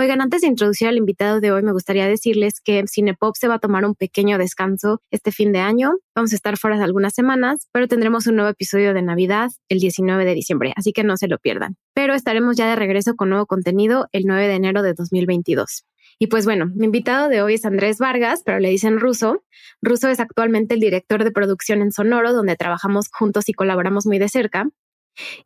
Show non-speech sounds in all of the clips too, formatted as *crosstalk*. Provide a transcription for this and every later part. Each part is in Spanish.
Oigan, antes de introducir al invitado de hoy, me gustaría decirles que Cinepop se va a tomar un pequeño descanso este fin de año. Vamos a estar fuera de algunas semanas, pero tendremos un nuevo episodio de Navidad el 19 de diciembre, así que no se lo pierdan. Pero estaremos ya de regreso con nuevo contenido el 9 de enero de 2022. Y pues bueno, mi invitado de hoy es Andrés Vargas, pero le dicen Ruso. Ruso es actualmente el director de producción en Sonoro, donde trabajamos juntos y colaboramos muy de cerca.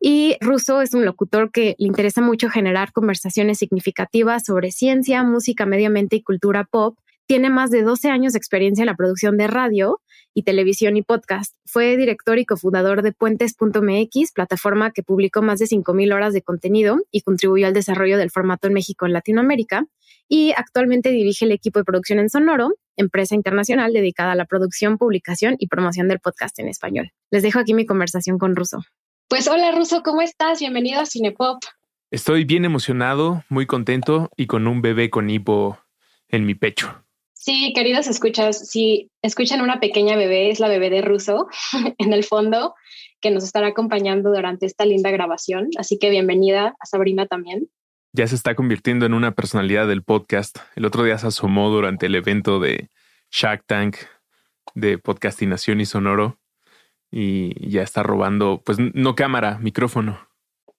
Y Russo es un locutor que le interesa mucho generar conversaciones significativas sobre ciencia, música, medio ambiente y cultura pop. Tiene más de 12 años de experiencia en la producción de radio y televisión y podcast. Fue director y cofundador de Puentes.mx, plataforma que publicó más de 5.000 horas de contenido y contribuyó al desarrollo del formato en México en Latinoamérica. Y actualmente dirige el equipo de producción en Sonoro, empresa internacional dedicada a la producción, publicación y promoción del podcast en español. Les dejo aquí mi conversación con Russo. Pues hola Ruso, ¿cómo estás? Bienvenido a Cinepop. Estoy bien emocionado, muy contento y con un bebé con hipo en mi pecho. Sí, queridos escuchas, si escuchan una pequeña bebé, es la bebé de Ruso *laughs* en el fondo, que nos estará acompañando durante esta linda grabación. Así que bienvenida a Sabrina también. Ya se está convirtiendo en una personalidad del podcast. El otro día se asomó durante el evento de Shark Tank de Podcastinación y Sonoro y ya está robando, pues no cámara, micrófono.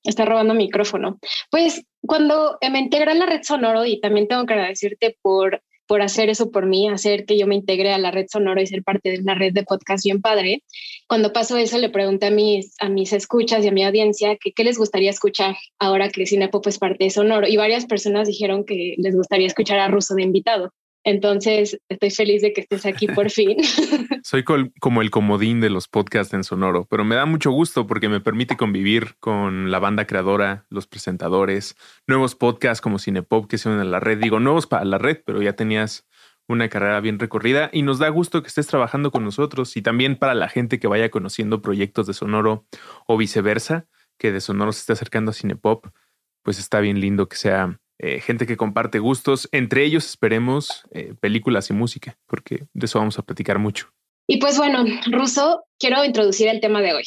Está robando micrófono. Pues cuando me integré en la red Sonoro, y también tengo que agradecerte por, por hacer eso por mí, hacer que yo me integre a la red Sonoro y ser parte de una red de podcast bien padre. Cuando pasó eso, le pregunté a mis, a mis escuchas y a mi audiencia que qué les gustaría escuchar ahora que Cinepop es parte de Sonoro. Y varias personas dijeron que les gustaría escuchar a Russo de invitado. Entonces, estoy feliz de que estés aquí por fin. *laughs* Soy como el comodín de los podcasts en Sonoro, pero me da mucho gusto porque me permite convivir con la banda creadora, los presentadores, nuevos podcasts como Cinepop que se unen a la red. Digo, nuevos para la red, pero ya tenías una carrera bien recorrida y nos da gusto que estés trabajando con nosotros y también para la gente que vaya conociendo proyectos de Sonoro o viceversa, que de Sonoro se esté acercando a Cinepop, pues está bien lindo que sea eh, gente que comparte gustos. Entre ellos esperemos eh, películas y música, porque de eso vamos a platicar mucho. Y pues bueno, Russo, quiero introducir el tema de hoy,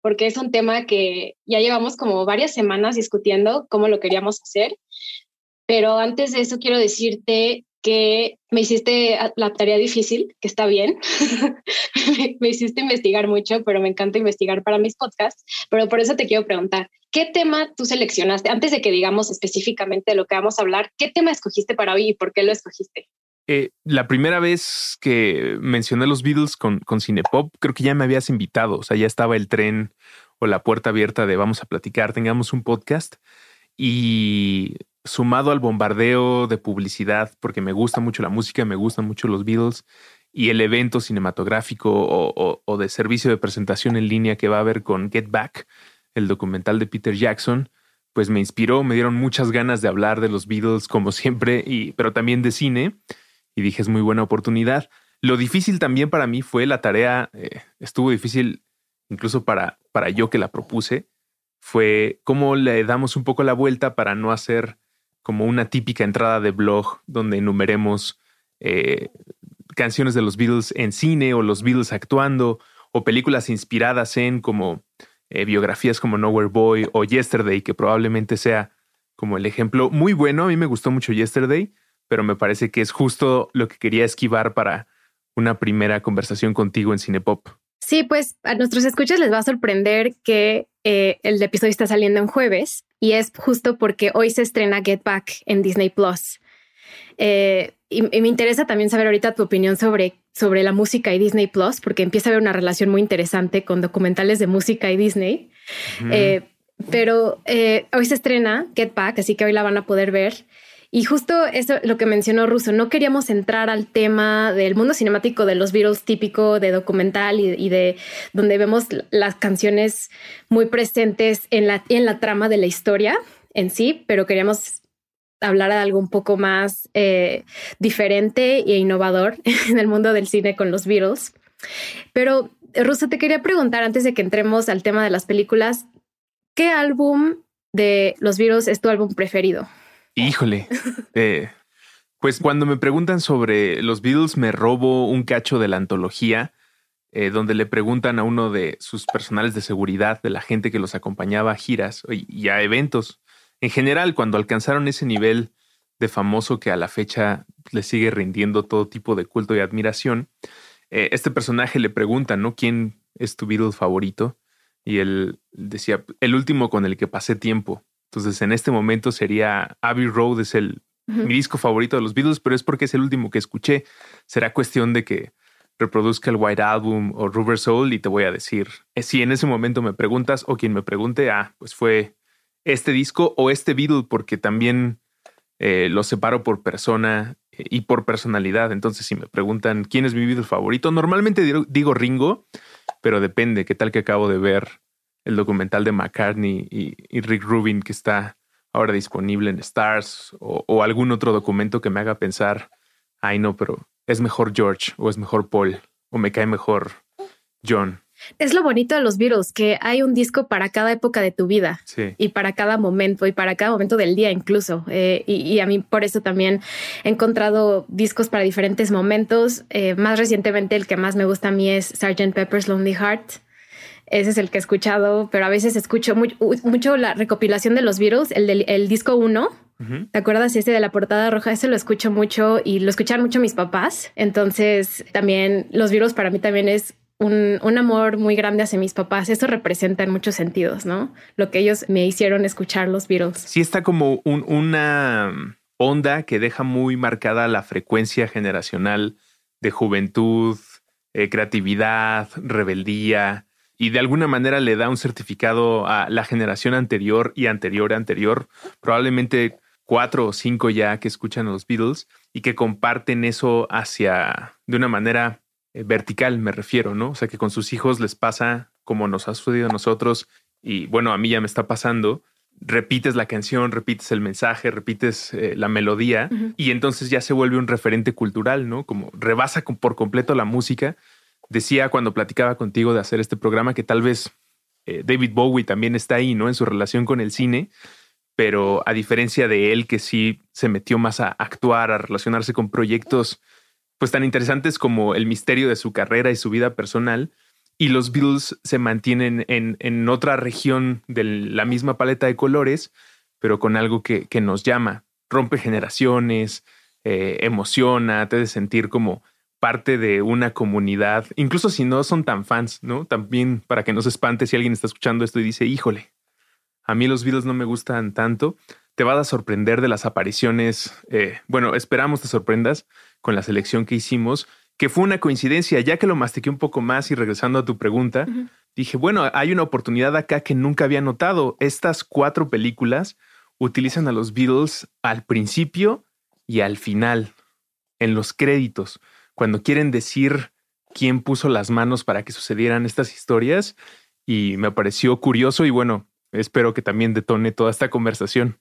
porque es un tema que ya llevamos como varias semanas discutiendo cómo lo queríamos hacer. Pero antes de eso quiero decirte que me hiciste la tarea difícil, que está bien. *laughs* me hiciste investigar mucho, pero me encanta investigar para mis podcasts. Pero por eso te quiero preguntar, ¿qué tema tú seleccionaste? Antes de que digamos específicamente de lo que vamos a hablar, ¿qué tema escogiste para hoy y por qué lo escogiste? Eh, la primera vez que mencioné los Beatles con, con Cinepop, creo que ya me habías invitado, o sea, ya estaba el tren o la puerta abierta de vamos a platicar, tengamos un podcast. Y sumado al bombardeo de publicidad, porque me gusta mucho la música, me gustan mucho los Beatles, y el evento cinematográfico o, de servicio de presentación en línea que va a haber con Get Back, el documental de Peter Jackson, pues me inspiró, me dieron muchas ganas de hablar de los Beatles como siempre, y, pero también de cine, y dije es muy buena oportunidad. Lo difícil también para mí fue la tarea, eh, estuvo difícil incluso para, para yo que la propuse, fue cómo le damos un poco la vuelta para no hacer como una típica entrada de blog donde enumeremos eh, canciones de los Beatles en cine o los Beatles actuando o películas inspiradas en como eh, biografías como Nowhere Boy o Yesterday, que probablemente sea como el ejemplo muy bueno. A mí me gustó mucho Yesterday, pero me parece que es justo lo que quería esquivar para una primera conversación contigo en Cinepop. Sí, pues a nuestros escuchas les va a sorprender que eh, el episodio está saliendo en jueves y es justo porque hoy se estrena Get Back en Disney Plus. Eh, y, me interesa también saber ahorita tu opinión sobre, sobre la música y Disney Plus, porque empieza a haber una relación muy interesante con documentales de música y Disney. Eh, pero hoy se estrena Get Back, así que hoy la van a poder ver. Y justo eso, lo que mencionó Russo, no queríamos entrar al tema del mundo cinemático de los Beatles típico de documental y, de donde vemos las canciones muy presentes en la, en la trama de la historia en sí, pero queríamos hablar de algo un poco más eh, diferente e innovador *laughs* en el mundo del cine con los Beatles. Pero, Rosa, te quería preguntar antes de que entremos al tema de las películas, ¿qué álbum de los Beatles es tu álbum preferido? Híjole, *laughs* eh, pues cuando me preguntan sobre los Beatles me robo un cacho de la antología eh, donde le preguntan a uno de sus personales de seguridad, de la gente que los acompañaba a giras y a eventos. En general, cuando alcanzaron ese nivel de famoso que a la fecha le sigue rindiendo todo tipo de culto y admiración, eh, este personaje le pregunta, ¿no? ¿Quién es tu Beatle favorito? Y él decía, el último con el que pasé tiempo. Entonces, en este momento sería Abbey Road, es el, mi disco favorito de los Beatles, pero es porque es el último que escuché. Será cuestión de que reproduzca el White Album o Rubber Soul y te voy a decir, eh, si en ese momento me preguntas o quien me pregunte, ah, pues fue este disco o este Beatle, porque también eh, lo separo por persona eh, y por personalidad. Entonces, si me preguntan quién es mi Beatle favorito, normalmente digo, Ringo, pero depende. ¿Qué tal que acabo de ver el documental de McCartney y, Rick Rubin que está ahora disponible en Stars o, o, algún otro documento que me haga pensar, ay no, pero es mejor George o es mejor Paul o me cae mejor John. Es lo bonito de los Beatles, que hay un disco para cada época de tu vida y para cada momento y para cada momento del día incluso. Eh, y, a mí por eso también he encontrado discos para diferentes momentos. Eh, más recientemente el que más me gusta a mí es Sgt. Pepper's Lonely Heart. Ese es el que he escuchado, pero a veces escucho mucho la recopilación de los Beatles, el del el disco 1. ¿Te acuerdas ese de la portada roja? Ese lo escucho mucho y lo escuchan mucho mis papás. Entonces también los Beatles para mí también es un, amor muy grande hacia mis papás. Eso representa en muchos sentidos, ¿no? Lo que ellos me hicieron escuchar los Beatles. Sí, está como una onda que deja muy marcada la frecuencia generacional de juventud, eh, creatividad, rebeldía, y de alguna manera le da un certificado a la generación anterior y anterior anterior, probablemente cuatro o cinco ya que escuchan a los Beatles y que comparten eso hacia de una manera eh, vertical, me refiero, ¿no? O sea, que con sus hijos les pasa como nos ha sucedido a nosotros y bueno, a mí ya me está pasando. Repites la canción, repites el mensaje, repites eh, la melodía y entonces ya se vuelve un referente cultural, ¿no? Como rebasa por completo la música. Decía cuando platicaba contigo de hacer este programa que tal vez eh, David Bowie también está ahí, ¿no? En su relación con el cine, pero a diferencia de él que sí se metió más a actuar, a relacionarse con proyectos pues tan interesantes como el misterio de su carrera y su vida personal. Y los Beatles se mantienen en, en otra región de la misma paleta de colores, pero con algo que, que nos llama, rompe generaciones, eh, emociona, te de sentir como parte de una comunidad, incluso si no son tan fans, ¿no? También para que no se espante si alguien está escuchando esto y dice, híjole, a mí los Beatles no me gustan tanto, te vas a sorprender de las apariciones, eh, bueno, esperamos te sorprendas con la selección que hicimos, que fue una coincidencia, ya que lo mastiqué un poco más y regresando a tu pregunta, dije, bueno, hay una oportunidad acá que nunca había notado. Estas cuatro películas utilizan a los Beatles al principio y al final, en los créditos, cuando quieren decir quién puso las manos para que sucedieran estas historias. Y me pareció curioso y bueno, espero que también detone toda esta conversación.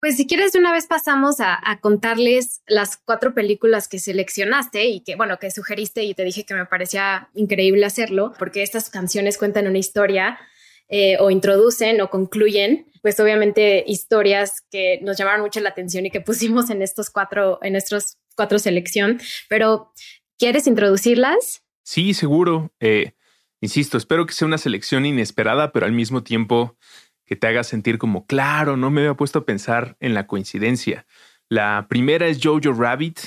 Pues si quieres, de una vez pasamos a, contarles las cuatro películas que seleccionaste y que, bueno, que sugeriste y te dije que me parecía increíble hacerlo, porque estas canciones cuentan una historia eh, o introducen o concluyen, pues obviamente historias que nos llamaron mucho la atención y que pusimos en estos cuatro, en estos cuatro selección. Pero, ¿quieres introducirlas? Sí, seguro. Eh, insisto, espero que sea una selección inesperada, pero al mismo tiempo que te haga sentir como, claro, no me había puesto a pensar en la coincidencia. La primera es Jojo Rabbit,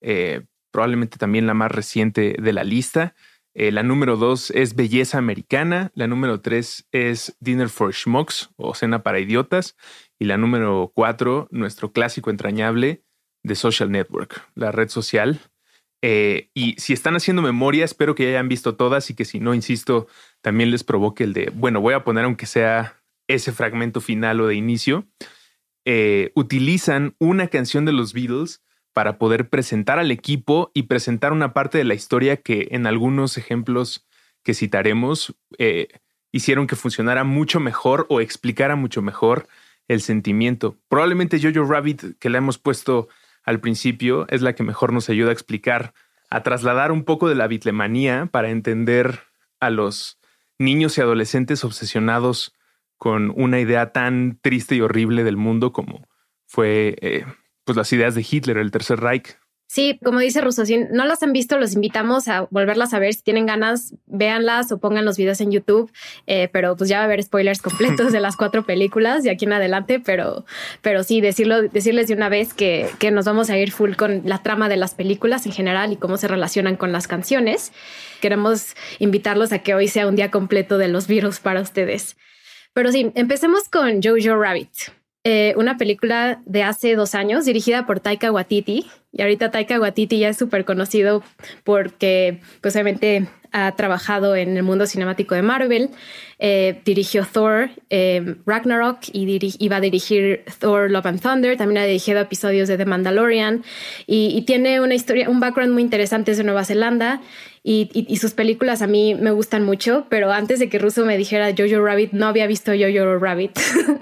eh, probablemente también la más reciente de la lista. Eh, la número dos es Belleza Americana. La número tres es Dinner for Schmucks o Cena para Idiotas. Y la número cuatro, nuestro clásico entrañable, The Social Network, la red social. Eh, y si están haciendo memoria, espero que ya hayan visto todas y que si no, insisto, también les provoque el de, bueno, voy a poner aunque sea ese fragmento final o de inicio, eh, utilizan una canción de los Beatles para poder presentar al equipo y presentar una parte de la historia que en algunos ejemplos que citaremos eh, hicieron que funcionara mucho mejor o explicara mucho mejor el sentimiento. Probablemente Jojo Rabbit, que le hemos puesto al principio, es la que mejor nos ayuda a explicar, a trasladar un poco de la bitlemanía para entender a los niños y adolescentes obsesionados con una idea tan triste y horrible del mundo como fue eh, pues las ideas de Hitler, el Tercer Reich. Sí, como dice Russo, no las han visto, los invitamos a volverlas a ver. Si tienen ganas, véanlas o pongan los videos en YouTube. Eh, pero pues ya va a haber spoilers completos de las cuatro películas de aquí en adelante. Pero, pero sí, decirlo, decirles de una vez que, que nos vamos a ir full con la trama de las películas en general y cómo se relacionan con las canciones. Queremos invitarlos a que hoy sea un día completo de los virus para ustedes. Pero sí, empecemos con Jojo Rabbit. Eh, una película de hace dos años dirigida por Taika Waititi. Y ahorita Taika Waititi ya es súper conocido porque, pues, obviamente ha trabajado en el mundo cinemático de Marvel. Eh, dirigió Thor eh, Ragnarok y iba a dirigir Thor Love and Thunder. También ha dirigido episodios de The Mandalorian y, y tiene una historia, un background muy interesante de Nueva Zelanda y, sus películas a mí me gustan mucho, pero antes de que Russo me dijera Jojo Rabbit, no había visto Jojo Rabbit.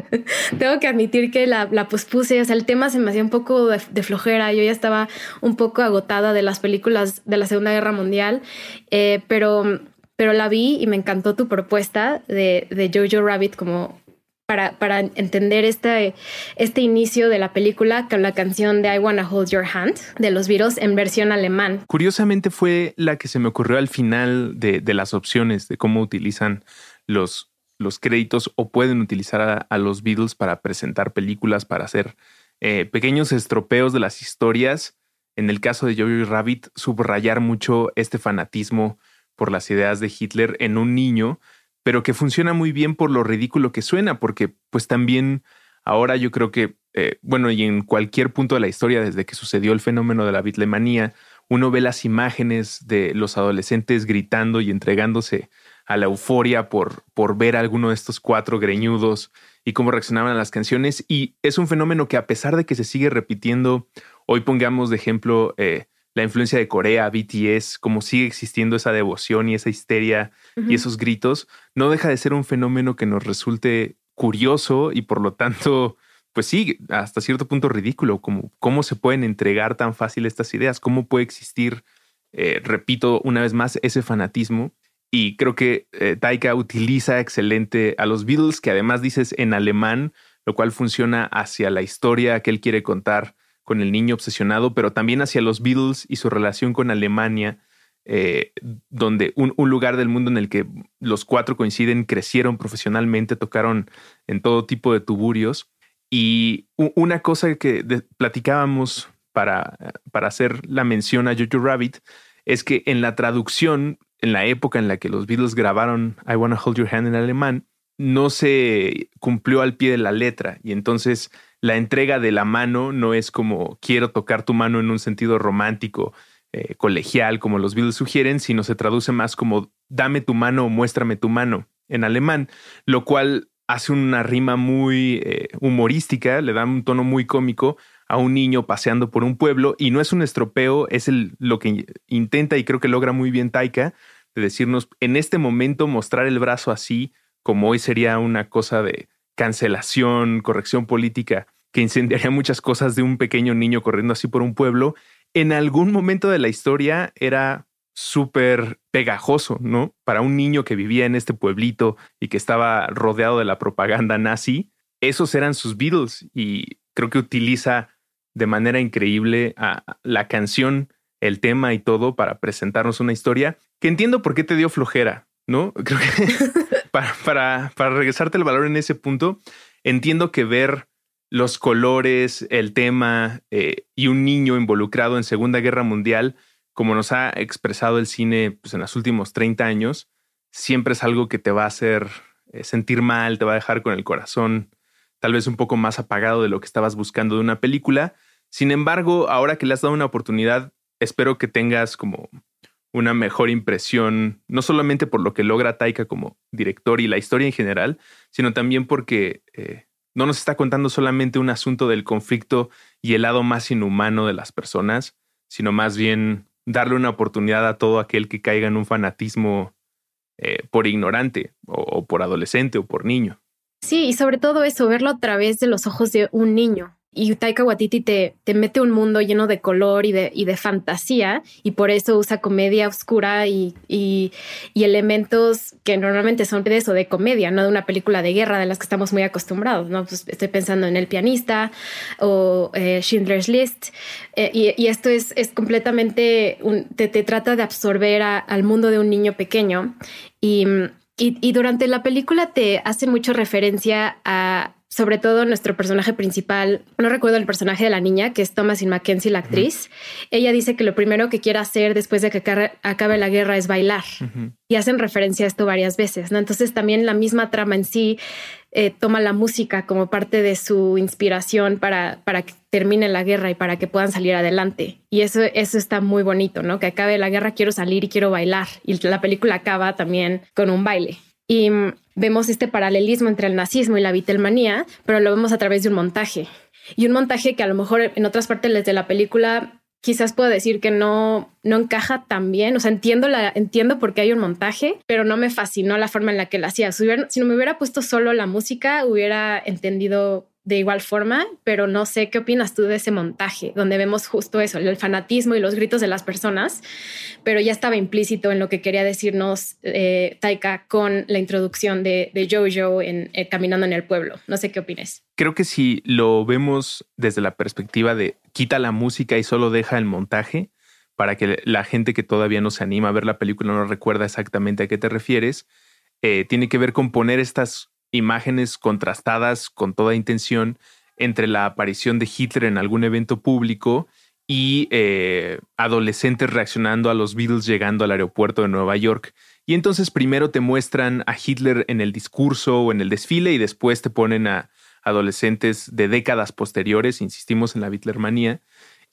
*laughs* Tengo que admitir que la, la, pospuse, o sea, el tema se me hacía un poco de, flojera, yo ya estaba un poco agotada de las películas de la Segunda Guerra Mundial, eh, pero, pero la vi y me encantó tu propuesta de, de Jojo Rabbit como para, entender este, este inicio de la película con la canción de I Wanna Hold Your Hand de los Beatles en versión alemán. Curiosamente fue la que se me ocurrió al final de, las opciones de cómo utilizan los, los créditos o pueden utilizar a, los Beatles para presentar películas, para hacer eh, pequeños estropeos de las historias. En el caso de Jojo Rabbit, subrayar mucho este fanatismo por las ideas de Hitler en un niño pero que funciona muy bien por lo ridículo que suena, porque pues también ahora yo creo que, eh, bueno, y en cualquier punto de la historia, desde que sucedió el fenómeno de la bitlemanía, uno ve las imágenes de los adolescentes gritando y entregándose a la euforia por, por ver a alguno de estos cuatro greñudos y cómo reaccionaban a las canciones. Y es un fenómeno que a pesar de que se sigue repitiendo, hoy pongamos de ejemplo eh, la influencia de Corea, BTS, cómo sigue existiendo esa devoción y esa histeria y esos gritos, no deja de ser un fenómeno que nos resulte curioso y por lo tanto, pues sí, hasta cierto punto ridículo, como cómo se pueden entregar tan fácil estas ideas, cómo puede existir, eh, repito una vez más, ese fanatismo. Y creo que eh, Taika utiliza excelente a los Beatles, que además dices en alemán, lo cual funciona hacia la historia que él quiere contar con el niño obsesionado, pero también hacia los Beatles y su relación con Alemania, eh, donde un, lugar del mundo en el que los cuatro coinciden, crecieron profesionalmente, tocaron en todo tipo de tuburios. Y una cosa que platicábamos para, para hacer la mención a Jojo Rabbit es que en la traducción, en la época en la que los Beatles grabaron I Wanna Hold Your Hand en alemán, no se cumplió al pie de la letra y entonces la entrega de la mano no es como quiero tocar tu mano en un sentido romántico, eh, colegial, como los Beatles sugieren, sino se traduce más como dame tu mano o muéstrame tu mano en alemán, lo cual hace una rima muy eh, humorística, le da un tono muy cómico a un niño paseando por un pueblo y no es un estropeo, es el, lo que intenta y creo que logra muy bien Taika de decirnos en este momento mostrar el brazo así como hoy sería una cosa de cancelación, corrección política, que incendiaría *laughs* muchas cosas de un pequeño niño corriendo así por un pueblo, en algún momento de la historia era súper pegajoso, ¿no? Para un niño que vivía en este pueblito y que estaba rodeado de la propaganda nazi, esos eran sus Beatles y creo que utiliza de manera increíble a la canción, el tema y todo para presentarnos una historia que entiendo por qué te dio flojera, ¿no? *laughs* Creo que *laughs* para, para, regresarte el valor en ese punto, entiendo que ver los colores, el tema eh, y un niño involucrado en Segunda Guerra Mundial, como nos ha expresado el cine pues, en los últimos 30 años, siempre es algo que te va a hacer eh, sentir mal, te va a dejar con el corazón tal vez un poco más apagado de lo que estabas buscando de una película. Sin embargo, ahora que le has dado una oportunidad, espero que tengas como una mejor impresión, no solamente por lo que logra Taika como director y la historia en general, sino también porque eh, no nos está contando solamente un asunto del conflicto y el lado más inhumano de las personas, sino más bien darle una oportunidad a todo aquel que caiga en un fanatismo eh, por ignorante o, por adolescente o por niño. Sí, y sobre todo eso, verlo a través de los ojos de un niño. Y Taika Waititi te, te mete un mundo lleno de color y de, y de fantasía, y por eso usa comedia oscura y, y, elementos que normalmente son de eso, de comedia, no de una película de guerra de las que estamos muy acostumbrados. ¿no? Pues estoy pensando en El pianista o eh, Schindler's List, eh, y, y, esto es, es completamente, te, te, trata de absorber al mundo de un niño pequeño. Y, y durante la película te hace mucho referencia a sobre todo nuestro personaje principal, no recuerdo el personaje de la niña, que es Thomasin Mackenzie, la actriz, ella dice que lo primero que quiere hacer después de que acabe la guerra es bailar. Y hacen referencia a esto varias veces, ¿no? Entonces también la misma trama en sí eh, toma la música como parte de su inspiración para, para que termine la guerra y para que puedan salir adelante. Y eso, eso está muy bonito, ¿no? Que acabe la guerra, quiero salir y quiero bailar. Y la película acaba también con un baile. Y mm, vemos este paralelismo entre el nazismo y la Beatlemanía, pero lo vemos a través de un montaje. Y un montaje que a lo mejor en otras partes de la película quizás puedo decir que no, no encaja tan bien. O sea, entiendo, la, entiendo por qué hay un montaje, pero no me fascinó la forma en la que lo hacía. Si, si no me hubiera puesto solo la música, hubiera entendido de igual forma, pero no sé qué opinas tú de ese montaje, donde vemos justo eso, el fanatismo y los gritos de las personas, pero ya estaba implícito en lo que quería decirnos eh, Taika con la introducción de, Jojo en eh, Caminando en el Pueblo. No sé qué opines. Creo que si lo vemos desde la perspectiva de quita la música y solo deja el montaje, para que la gente que todavía no se anima a ver la película no recuerda exactamente a qué te refieres, eh, tiene que ver con poner estas imágenes contrastadas con toda intención entre la aparición de Hitler en algún evento público y eh, adolescentes reaccionando a los Beatles llegando al aeropuerto de Nueva York. Y entonces primero te muestran a Hitler en el discurso o en el desfile y después te ponen a adolescentes de décadas posteriores, insistimos en la Hitlermanía,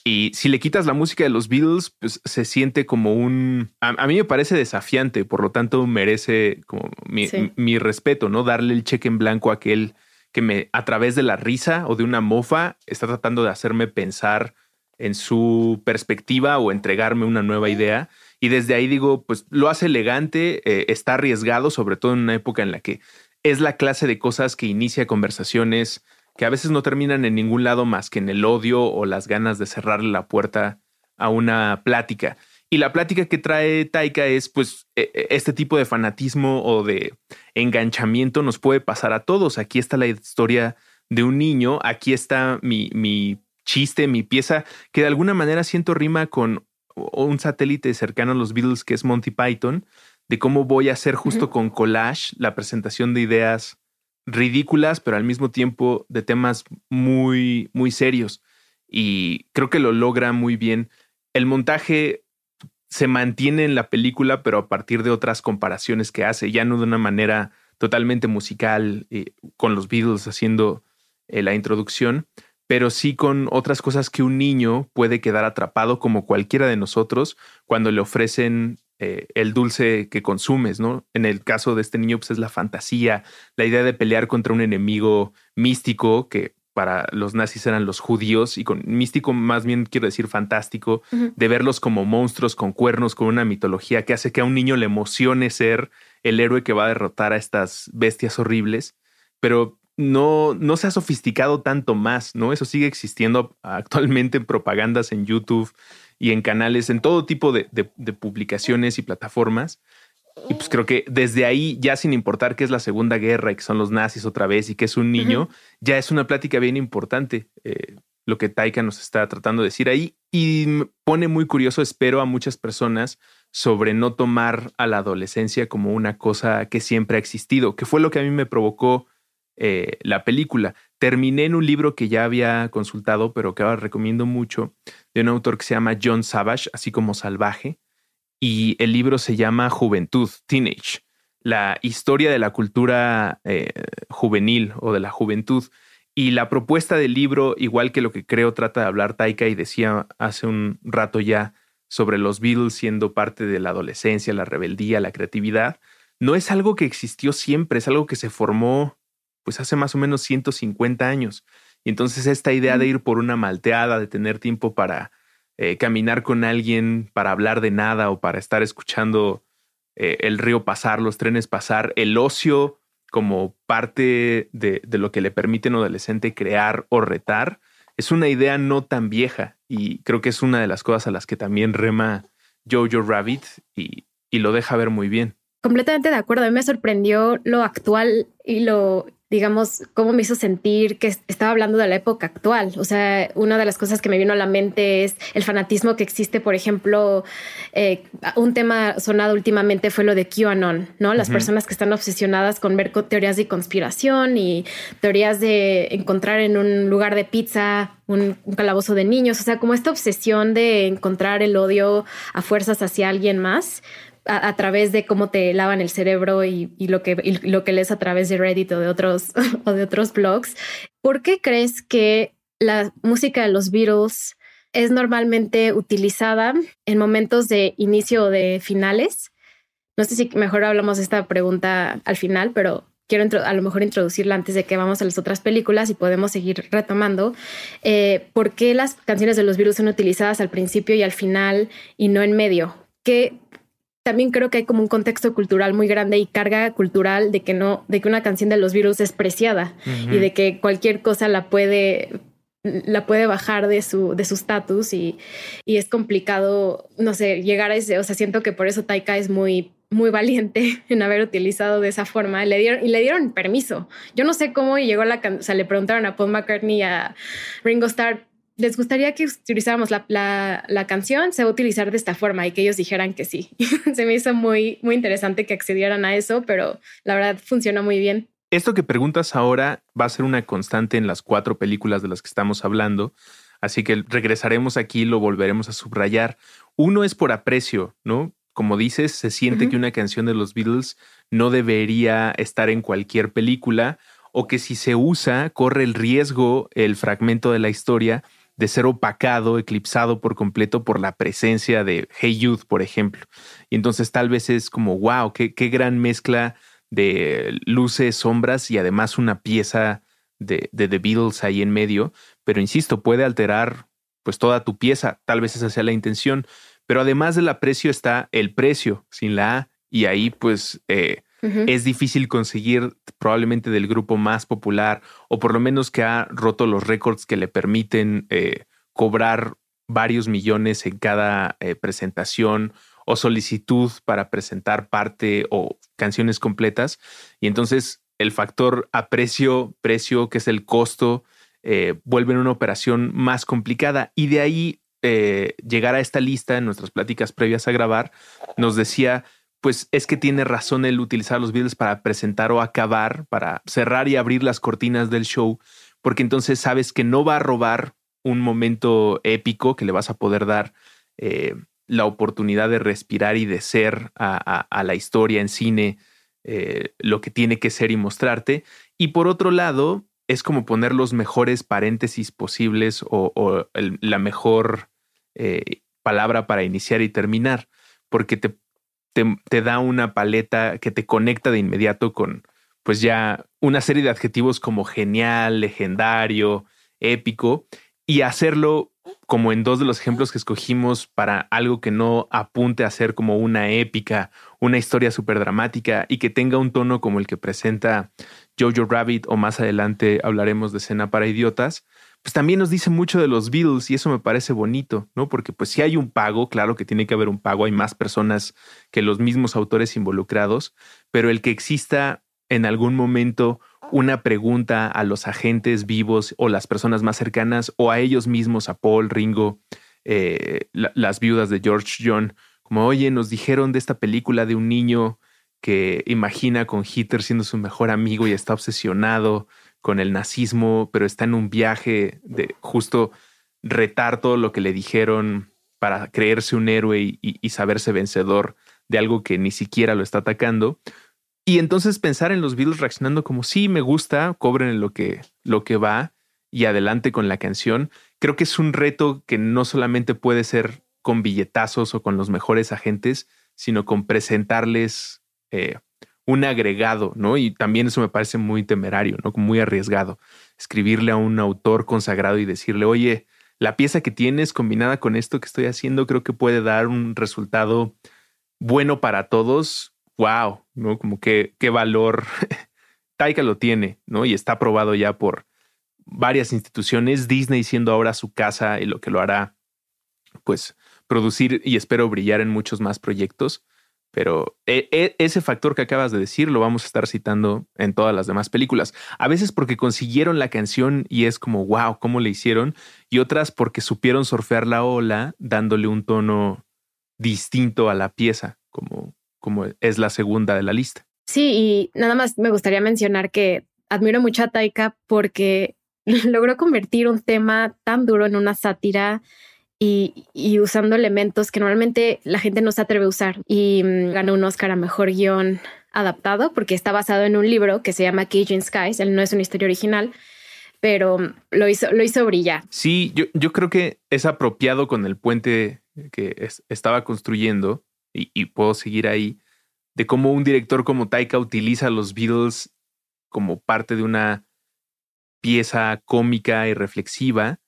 y si le quitas la música de los Beatles, pues se siente como un... A, mí me parece desafiante, por lo tanto merece como mi, respeto, ¿no? Darle el cheque en blanco a aquel que me, a través de la risa o de una mofa, está tratando de hacerme pensar en su perspectiva o entregarme una nueva idea. Y desde ahí digo, pues lo hace elegante, eh, está arriesgado, sobre todo en una época en la que es la clase de cosas que inicia conversaciones que a veces no terminan en ningún lado más que en el odio o las ganas de cerrarle la puerta a una plática. Y la plática que trae Taika es, pues, e, e, este tipo de fanatismo o de enganchamiento nos puede pasar a todos. Aquí está la historia de un niño, aquí está mi, mi chiste, mi pieza, que de alguna manera siento rima con un satélite cercano a los Beatles que es Monty Python, de cómo voy a hacer justo con collage la presentación de ideas ridículas, pero al mismo tiempo de temas muy, muy serios. Y creo que lo logra muy bien. El montaje se mantiene en la película, pero a partir de otras comparaciones que hace, ya no de una manera totalmente musical, eh, con los Beatles haciendo eh, la introducción, pero sí con otras cosas que un niño puede quedar atrapado como cualquiera de nosotros cuando le ofrecen eh, el dulce que consumes, ¿no? En el caso de este niño, pues es la fantasía, la idea de pelear contra un enemigo místico que para los nazis eran los judíos y con místico más bien quiero decir fantástico, de verlos como monstruos con cuernos, con una mitología que hace que a un niño le emocione ser el héroe que va a derrotar a estas bestias horribles, pero no, no se ha sofisticado tanto más, ¿no? Eso sigue existiendo actualmente en propagandas en YouTube y en canales, en todo tipo de, publicaciones y plataformas. Y pues creo que desde ahí, ya sin importar que es la Segunda Guerra y que son los nazis otra vez y que es un niño, ya es una plática bien importante eh, lo que Taika nos está tratando de decir ahí. Y pone muy curioso, espero, a muchas personas sobre no tomar a la adolescencia como una cosa que siempre ha existido, que fue lo que a mí me provocó eh, la película. Terminé en un libro que ya había consultado, pero que ahora recomiendo mucho, de un autor que se llama John Savage, así como Salvaje, y el libro se llama Juventud, Teenage, la historia de la cultura eh, juvenil o de la juventud. Y la propuesta del libro, igual que lo que creo trata de hablar Taika y decía hace un rato ya sobre los Beatles siendo parte de la adolescencia, la rebeldía, la creatividad, no es algo que existió siempre, es algo que se formó pues hace más o menos 150 años. Y entonces esta idea de ir por una malteada, de tener tiempo para eh, caminar con alguien, para hablar de nada o para estar escuchando eh, el río pasar, los trenes pasar, el ocio como parte de, de, lo que le permite a un adolescente crear o retar, es una idea no tan vieja y creo que es una de las cosas a las que también rema Jojo Rabbit y, y lo deja ver muy bien. Completamente de acuerdo. A mí me sorprendió lo actual y lo digamos, cómo me hizo sentir que estaba hablando de la época actual. O sea, una de las cosas que me vino a la mente es el fanatismo que existe, por ejemplo, eh, un tema sonado últimamente fue lo de QAnon, ¿no? Las personas que están obsesionadas con ver teorías de conspiración y teorías de encontrar en un lugar de pizza un, un calabozo de niños, o sea, como esta obsesión de encontrar el odio a fuerzas hacia alguien más a, través de cómo te lavan el cerebro y, lo, que, lo que lees a través de Reddit o de otros, *laughs* o de otros blogs. ¿Por qué crees que la música de los Beatles es normalmente utilizada en momentos de inicio o de finales? No sé si mejor hablamos de esta pregunta al final, pero quiero a lo mejor introducirla antes de que vamos a las otras películas y podemos seguir retomando. Eh, ¿Por qué las canciones de los Beatles son utilizadas al principio y al final y no en medio? ¿Qué, también creo que hay como un contexto cultural muy grande y carga cultural de que no, de que una canción de los virus es preciada y de que cualquier cosa la puede la puede bajar de su de su estatus y, y, es complicado, no sé, llegar a ese, o sea, siento que por eso Taika es muy muy valiente *laughs* en haber utilizado de esa forma. Le dieron, y le dieron permiso. Yo no sé cómo llegó la, o sea, le preguntaron a Paul McCartney y a Ringo Starr, les gustaría que utilizáramos la, la, canción, se va a utilizar de esta forma y que ellos dijeran que sí. *laughs* se me hizo muy, muy interesante que accedieran a eso, pero la verdad funcionó muy bien. Esto que preguntas ahora va a ser una constante en las cuatro películas de las que estamos hablando, así que regresaremos aquí y lo volveremos a subrayar. Uno es por aprecio, ¿no? Como dices, se siente que una canción de los Beatles no debería estar en cualquier película o que si se usa corre el riesgo el fragmento de la historia de ser opacado, eclipsado por completo por la presencia de Hey Youth, por ejemplo. Y entonces tal vez es como, wow, qué, qué gran mezcla de luces, sombras y además una pieza de, de, The Beatles ahí en medio. Pero insisto, puede alterar pues toda tu pieza, tal vez esa sea la intención. Pero además del aprecio está el precio sin la A y ahí pues eh, es difícil conseguir probablemente del grupo más popular o por lo menos que ha roto los récords que le permiten eh, cobrar varios millones en cada eh, presentación o solicitud para presentar parte o canciones completas. Y entonces el factor aprecio, precio, que es el costo, eh, vuelve una operación más complicada. Y de ahí llegar a esta lista en nuestras pláticas previas a grabar, nos decía pues es que tiene razón el utilizar los Beatles para presentar o acabar, para cerrar y abrir las cortinas del show, porque entonces sabes que no va a robar un momento épico que le vas a poder dar eh, la oportunidad de respirar y de ser a, la historia en cine eh, lo que tiene que ser y mostrarte. Y por otro lado, es como poner los mejores paréntesis posibles o, la mejor eh, palabra para iniciar y terminar, porque te te, da una paleta que te conecta de inmediato con, pues ya una serie de adjetivos como genial, legendario, épico, y hacerlo como en dos de los ejemplos que escogimos para algo que no apunte a ser como una épica, una historia súper dramática y que tenga un tono como el que presenta Jojo Rabbit o más adelante hablaremos de escena para idiotas, pues también nos dice mucho de los Beatles y eso me parece bonito, ¿no? Porque pues si hay un pago, claro que tiene que haber un pago, hay más personas que los mismos autores involucrados, pero el que exista en algún momento una pregunta a los agentes vivos o las personas más cercanas o a ellos mismos, a Paul, Ringo, eh, las viudas de George John, como, oye, nos dijeron de esta película de un niño que imagina con Hitler siendo su mejor amigo y está obsesionado con el nazismo, pero está en un viaje de justo retar todo lo que le dijeron para creerse un héroe y, saberse vencedor de algo que ni siquiera lo está atacando. Y entonces pensar en los Beatles reaccionando como sí, me gusta, cobren lo que, lo que va y adelante con la canción. Creo que es un reto que no solamente puede ser con billetazos o con los mejores agentes, sino con presentarles eh, un agregado, ¿no? Y también eso me parece muy temerario, ¿no? Muy arriesgado. Escribirle a un autor consagrado y decirle, oye, la pieza que tienes combinada con esto que estoy haciendo creo que puede dar un resultado bueno para todos. Wow, ¿no? Como que qué valor *laughs* Taika lo tiene, ¿no? Y está aprobado ya por varias instituciones, Disney siendo ahora su casa y lo que lo hará, pues, producir y espero brillar en muchos más proyectos. Pero e, e, ese factor que acabas de decir lo vamos a estar citando en todas las demás películas. A veces porque consiguieron la canción y es como, wow, ¿cómo le hicieron? Y otras porque supieron surfear la ola dándole un tono distinto a la pieza, como, como es la segunda de la lista. Sí, y nada más me gustaría mencionar que admiro mucho a Taika porque *laughs* logró convertir un tema tan duro en una sátira y, usando elementos que normalmente la gente no se atreve a usar. Y mm, ganó un Oscar a Mejor Guión Adaptado porque está basado en un libro que se llama Cajun Skies. Él no es una historia original, pero lo hizo, lo hizo brillar. Sí, yo, yo creo que es apropiado con el puente que estaba construyendo y, puedo seguir ahí de cómo un director como Taika utiliza los Beatles como parte de una pieza cómica y reflexiva,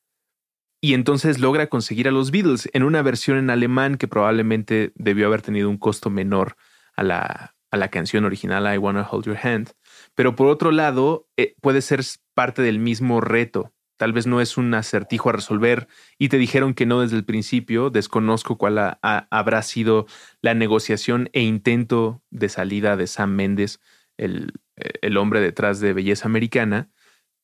y entonces logra conseguir a los Beatles en una versión en alemán que probablemente debió haber tenido un costo menor a la, a la canción original I Wanna Hold Your Hand. Pero por otro lado, eh, puede ser parte del mismo reto. Tal vez no es un acertijo a resolver y te dijeron que no desde el principio. Desconozco cuál habrá sido la negociación e intento de salida de Sam Mendes, el, el hombre detrás de Belleza Americana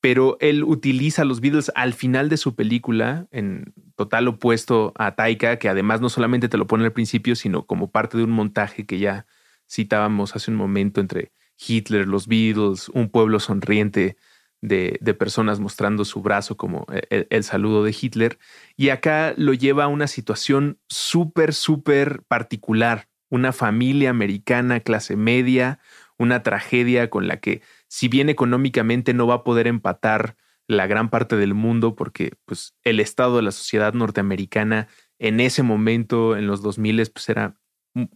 pero él utiliza los Beatles al final de su película en total opuesto a Taika, que además no solamente te lo pone al principio, sino como parte de un montaje que ya citábamos hace un momento entre Hitler, los Beatles, un pueblo sonriente de, personas mostrando su brazo como el, el, saludo de Hitler. Y acá lo lleva a una situación súper, súper particular. Una familia americana, clase media, una tragedia con la que si bien económicamente no va a poder empatar la gran parte del mundo porque pues, el estado de la sociedad norteamericana en ese momento, en los 2000, pues era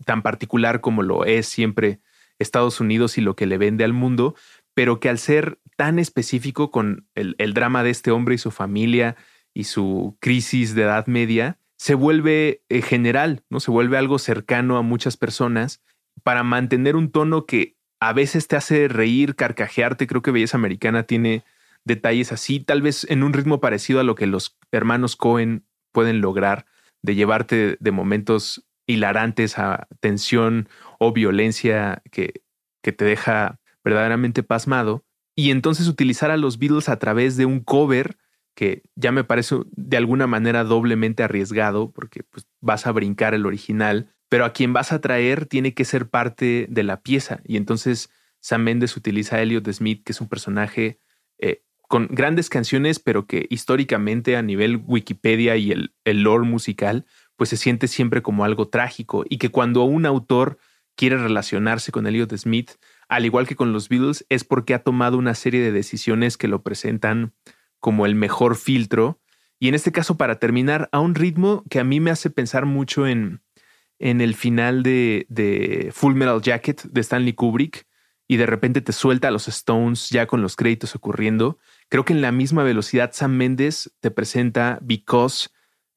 tan particular como lo es siempre Estados Unidos y lo que le vende al mundo, pero que al ser tan específico con el, drama de este hombre y su familia y su crisis de edad media, se vuelve eh, general, ¿no? Se vuelve algo cercano a muchas personas para mantener un tono que a veces te hace reír, carcajearte. Creo que Belleza Americana tiene detalles así, tal vez en un ritmo parecido a lo que los hermanos Cohen pueden lograr, de llevarte de momentos hilarantes a tensión o violencia que, que te deja verdaderamente pasmado. Y entonces utilizar a los Beatles a través de un cover que ya me parece de alguna manera doblemente arriesgado porque pues, vas a brincar el original, pero a quien vas a traer tiene que ser parte de la pieza. Y entonces Sam Mendes utiliza a Elliot Smith, que es un personaje eh, con grandes canciones, pero que históricamente a nivel Wikipedia y el, el lore musical, pues se siente siempre como algo trágico y que cuando un autor quiere relacionarse con Elliot Smith, al igual que con los Beatles, es porque ha tomado una serie de decisiones que lo presentan como el mejor filtro. Y en este caso, para terminar, a un ritmo que a mí me hace pensar mucho en, en el final de, Full Metal Jacket de Stanley Kubrick y de repente te suelta a los Stones ya con los créditos ocurriendo. Creo que en la misma velocidad Sam Mendes te presenta Because,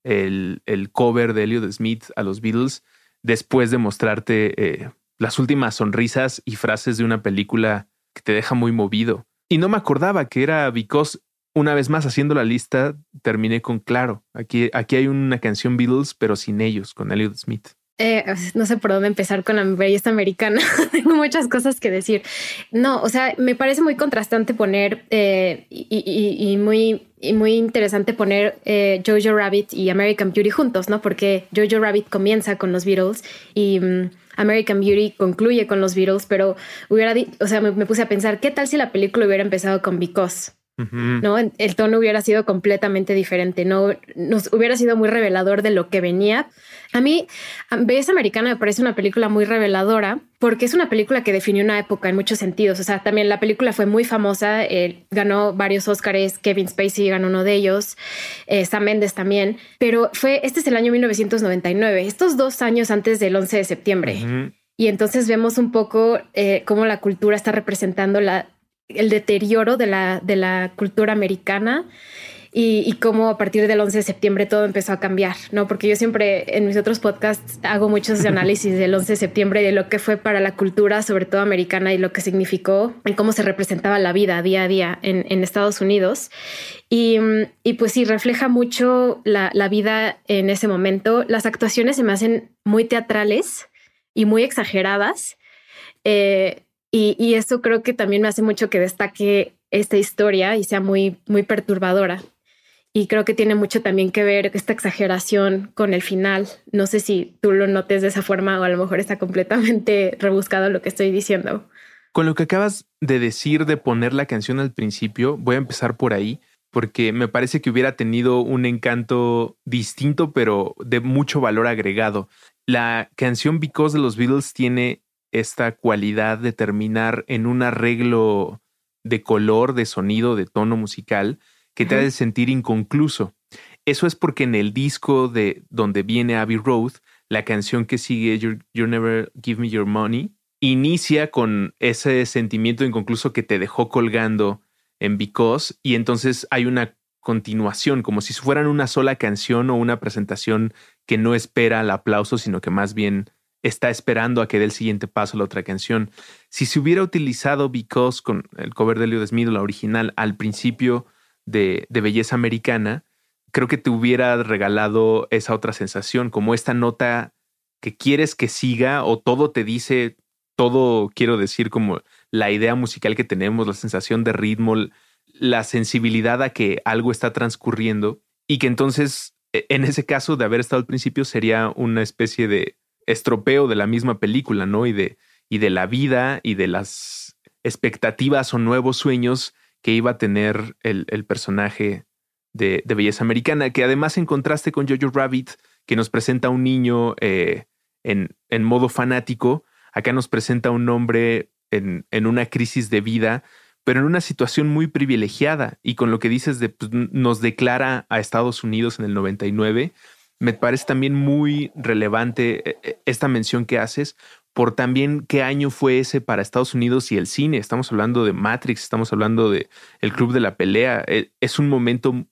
el, el cover de Elliot Smith a los Beatles, después de mostrarte eh, las últimas sonrisas y frases de una película que te deja muy movido. Y no me acordaba que era Because. Una vez más, haciendo la lista, terminé con claro. Aquí, aquí hay una canción Beatles, pero sin ellos, con Elliot Smith. Eh, no sé por dónde empezar con la belleza americana. *laughs* Tengo muchas cosas que decir. No, o sea, me parece muy contrastante poner eh, y, muy, muy interesante poner eh, Jojo Rabbit y American Beauty juntos, ¿no? Porque Jojo Rabbit comienza con los Beatles y mm, American Beauty concluye con los Beatles, pero hubiera, o sea, me, me puse a pensar, ¿qué tal si la película hubiera empezado con Because? ¿no? El tono hubiera sido completamente diferente, no nos hubiera sido muy revelador de lo que venía. A mí, Belleza Americana me parece una película muy reveladora porque es una película que definió una época en muchos sentidos. O sea, también la película fue muy famosa, eh, ganó varios Oscars, Kevin Spacey ganó uno de ellos, eh, Sam Mendes también, pero fue, este es el año 1999, estos dos años antes del 11 de septiembre. Y entonces vemos un poco eh, cómo la cultura está representando la, el deterioro de la, de la cultura americana y, cómo a partir del 11 de septiembre todo empezó a cambiar, ¿no? Porque yo siempre en mis otros podcasts hago muchos *laughs* análisis del 11 de septiembre y de lo que fue para la cultura, sobre todo americana, y lo que significó en cómo se representaba la vida día a día en, Estados Unidos. Y, pues sí, refleja mucho la, vida en ese momento. Las actuaciones se me hacen muy teatrales y muy exageradas. Eh, y, y, eso creo que también me hace mucho que destaque esta historia y sea muy, muy perturbadora. Y creo que tiene mucho también que ver esta exageración con el final. No sé si tú lo notes de esa forma o a lo mejor está completamente *laughs* rebuscado lo que estoy diciendo. Con lo que acabas de decir de poner la canción al principio, voy a empezar por ahí, porque me parece que hubiera tenido un encanto distinto, pero de mucho valor agregado. La canción Because de los Beatles tiene esta cualidad de terminar en un arreglo de color, de sonido, de tono musical, que te hace sentir inconcluso. Eso es porque en el disco de donde viene Abbey Road, la canción que sigue, You Never Give Me Your Money, inicia con ese sentimiento inconcluso que te dejó colgando en Because y entonces hay una continuación, como si fueran una sola canción o una presentación que no espera el aplauso, sino que más bien está esperando a que dé el siguiente paso la otra canción. Si se hubiera utilizado Because con el cover de Elliot Smith, la original, al principio de, Belleza Americana, creo que te hubiera regalado esa otra sensación, como esta nota que quieres que siga o todo te dice, todo quiero decir como la idea musical que tenemos, la sensación de ritmo, la sensibilidad a que algo está transcurriendo y que entonces e, en ese caso de haber estado al principio sería una especie de estropeo de la misma película, ¿no? Y de, y de la vida y de las expectativas o nuevos sueños que iba a tener el, personaje de, Belleza Americana, que además en contraste con Jojo Rabbit, que nos presenta a un niño eh, en, en, modo fanático, acá nos presenta a un hombre en, en, una crisis de vida, pero en una situación muy privilegiada. Y con lo que dices de pues, nos declara a Estados Unidos en el 99 me parece también muy relevante eh, eh, esta mención que haces por también qué año fue ese para Estados Unidos y el cine. Estamos hablando de Matrix, estamos hablando de El Club de la Pelea. Eh, es un momento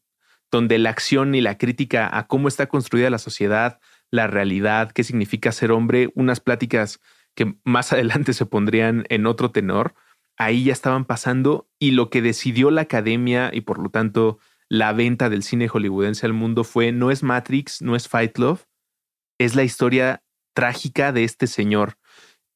donde la acción y la crítica a cómo está construida la sociedad, la realidad, qué significa ser hombre, unas pláticas que más *laughs* adelante se pondrían en otro tenor, ahí ya estaban pasando y lo que decidió la academia y por lo tanto la venta del cine hollywoodense al mundo fue no es Matrix, no es Fight Love, es la historia trágica de este señor.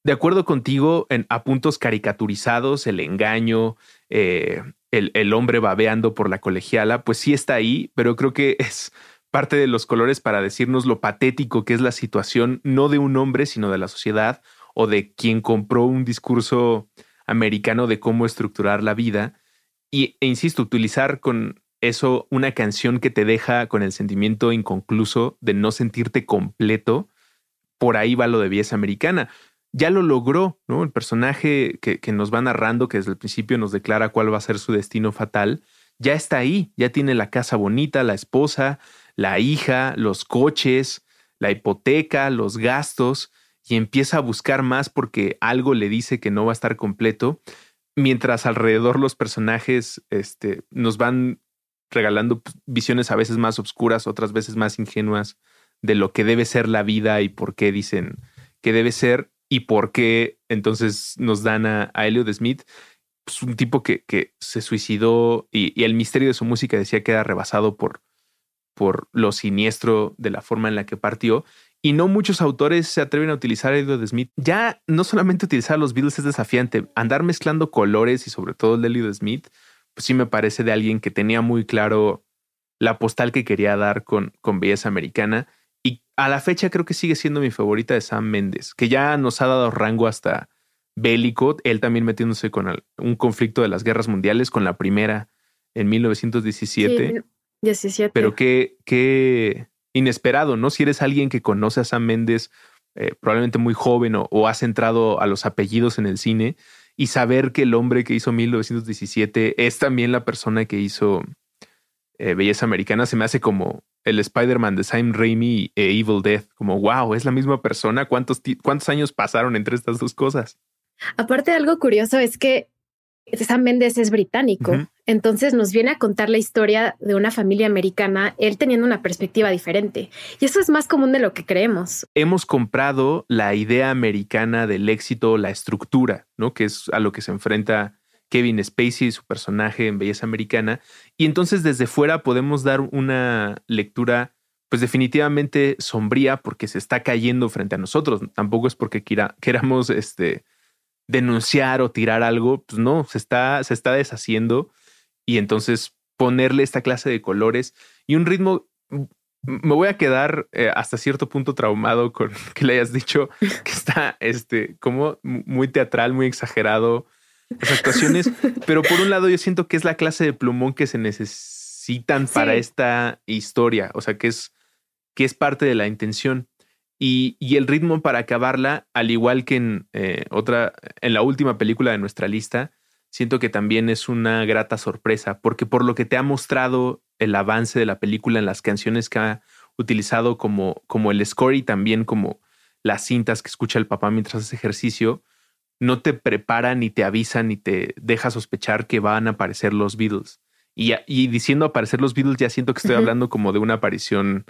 De acuerdo contigo, en, a puntos caricaturizados, el engaño, eh, el, el, hombre babeando por la colegiala, pues sí está ahí, pero creo que es parte de los colores para decirnos lo patético que es la situación, no de un hombre, sino de la sociedad o de quien compró un discurso americano de cómo estructurar la vida. Y, e insisto, utilizar con eso, una canción que te deja con el sentimiento inconcluso de no sentirte completo, por ahí va lo de Belleza Americana. Ya lo logró, ¿no? El personaje que, nos va narrando, que desde el principio nos declara cuál va a ser su destino fatal, ya está ahí, ya tiene la casa bonita, la esposa, la hija, los coches, la hipoteca, los gastos, y empieza a buscar más porque algo le dice que no va a estar completo, mientras alrededor los personajes este, nos van regalando visiones a veces más oscuras, otras veces más ingenuas de lo que debe ser la vida y por qué dicen que debe ser y por qué entonces nos dan a, a Elliot Smith, pues un tipo que, que se suicidó y, el misterio de su música decía que era rebasado por, por lo siniestro de la forma en la que partió. Y no muchos autores se atreven a utilizar a Elliot Smith. Ya no solamente utilizar los Beatles es desafiante, andar mezclando colores y sobre todo el de Elliot Smith pues sí me parece de alguien que tenía muy claro la postal que quería dar con, con Belleza Americana. Y a la fecha creo que sigue siendo mi favorita de Sam Méndez, que ya nos ha dado rango hasta bélico, él también metiéndose con un conflicto de las guerras mundiales, con la primera en 1917. 17. Pero qué, qué inesperado, ¿no? Si eres alguien que conoce a Sam Méndez, eh, probablemente muy joven o, o has entrado a los apellidos en el cine, y saber que el hombre que hizo 1917 es también la persona que hizo eh, Belleza Americana se me hace como el Spider-Man de Sam Raimi e Evil Death, como wow, es la misma persona, ¿cuántos, cuántos años pasaron entre estas dos cosas? Aparte, algo curioso es que Sam Mendes es británico, entonces nos viene a contar la historia de una familia americana, él teniendo una perspectiva diferente. Y eso es más común de lo que creemos. Hemos comprado la idea americana del éxito, la estructura, ¿no? Que es a lo que se enfrenta Kevin Spacey, su personaje en Belleza Americana. Y entonces desde fuera podemos dar una lectura pues definitivamente sombría porque se está cayendo frente a nosotros. Tampoco es porque *laughs* queramos este, denunciar o tirar algo, pues no, se está, se está deshaciendo y entonces ponerle esta clase de colores y un ritmo me voy a quedar eh, hasta cierto punto traumado con *laughs* que le hayas dicho que está este como muy teatral, muy exagerado las actuaciones, *laughs* pero por un lado yo siento que es la clase de plumón que se necesitan para esta historia, o sea, que es que es parte de la intención. Y, el ritmo para acabarla, al igual que en eh, otra, en la última película de nuestra lista, siento que también es una grata sorpresa, porque por lo que te ha mostrado el avance de la película en las canciones que ha utilizado como, como el score y también como las cintas que escucha el papá mientras hace ejercicio, no te prepara ni te avisa ni te deja sospechar que van a aparecer los Beatles. Y, y diciendo aparecer los Beatles, ya siento que estoy hablando como de una aparición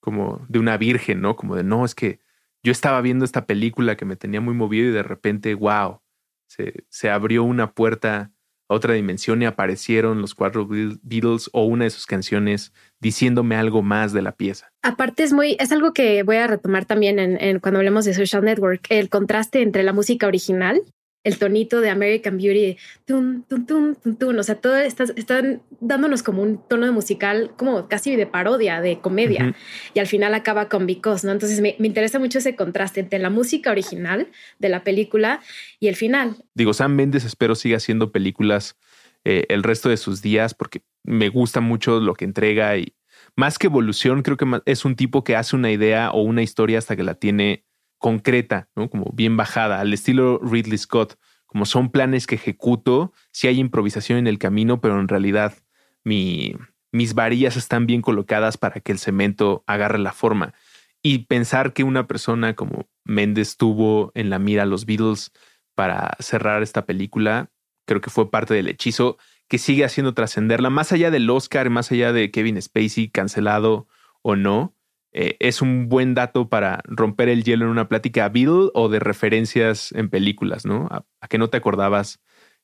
como de una virgen, ¿no? Como de, no, es que yo estaba viendo esta película que me tenía muy movido y de repente, wow, se, se abrió una puerta otra dimensión y aparecieron los cuatro Beatles o una de sus canciones diciéndome algo más de la pieza. Aparte es muy, es algo que voy a retomar también en, en cuando hablemos de Social Network, el contraste entre la música original el tonito de American Beauty, tun, tun, tun, tun, o sea, todo están dándonos como un tono de musical, como casi de parodia, de comedia, y al final acaba con Because, ¿no? Entonces me, interesa mucho ese contraste entre la música original de la película y el final. Digo, Sam Mendes espero siga haciendo películas eh, el resto de sus días porque me gusta mucho lo que entrega y más que evolución, creo que es un tipo que hace una idea o una historia hasta que la tiene concreta, ¿no? Como bien bajada, al estilo Ridley Scott, como son planes que ejecuto, si hay improvisación en el camino, pero en realidad mi, mis varillas están bien colocadas para que el cemento agarre la forma. Y pensar que una persona como Méndez tuvo en la mira a los Beatles para cerrar esta película, creo que fue parte del hechizo que sigue haciendo trascenderla, más allá del Oscar, más allá de Kevin Spacey cancelado o no, eh, es un buen dato para romper el hielo en una plática Beatle o de referencias en películas, ¿no? A, que no te acordabas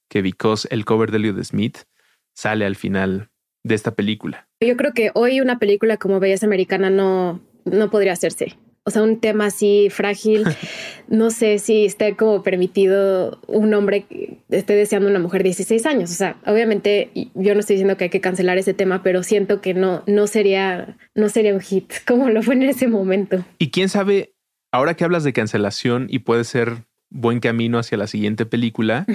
que Because el cover de Elliot Smith sale al final de esta película. Yo creo que hoy una película como Belleza Americana no, no podría hacerse o sea, un tema así frágil. *laughs* No sé si esté como permitido un hombre que esté deseando una mujer de 16 años. O sea, obviamente yo no estoy diciendo que hay que cancelar ese tema, pero siento que no, no sería, no sería un hit *laughs* como lo fue en ese momento. Y quién sabe, ahora que hablas de cancelación y puede ser buen camino hacia la siguiente película,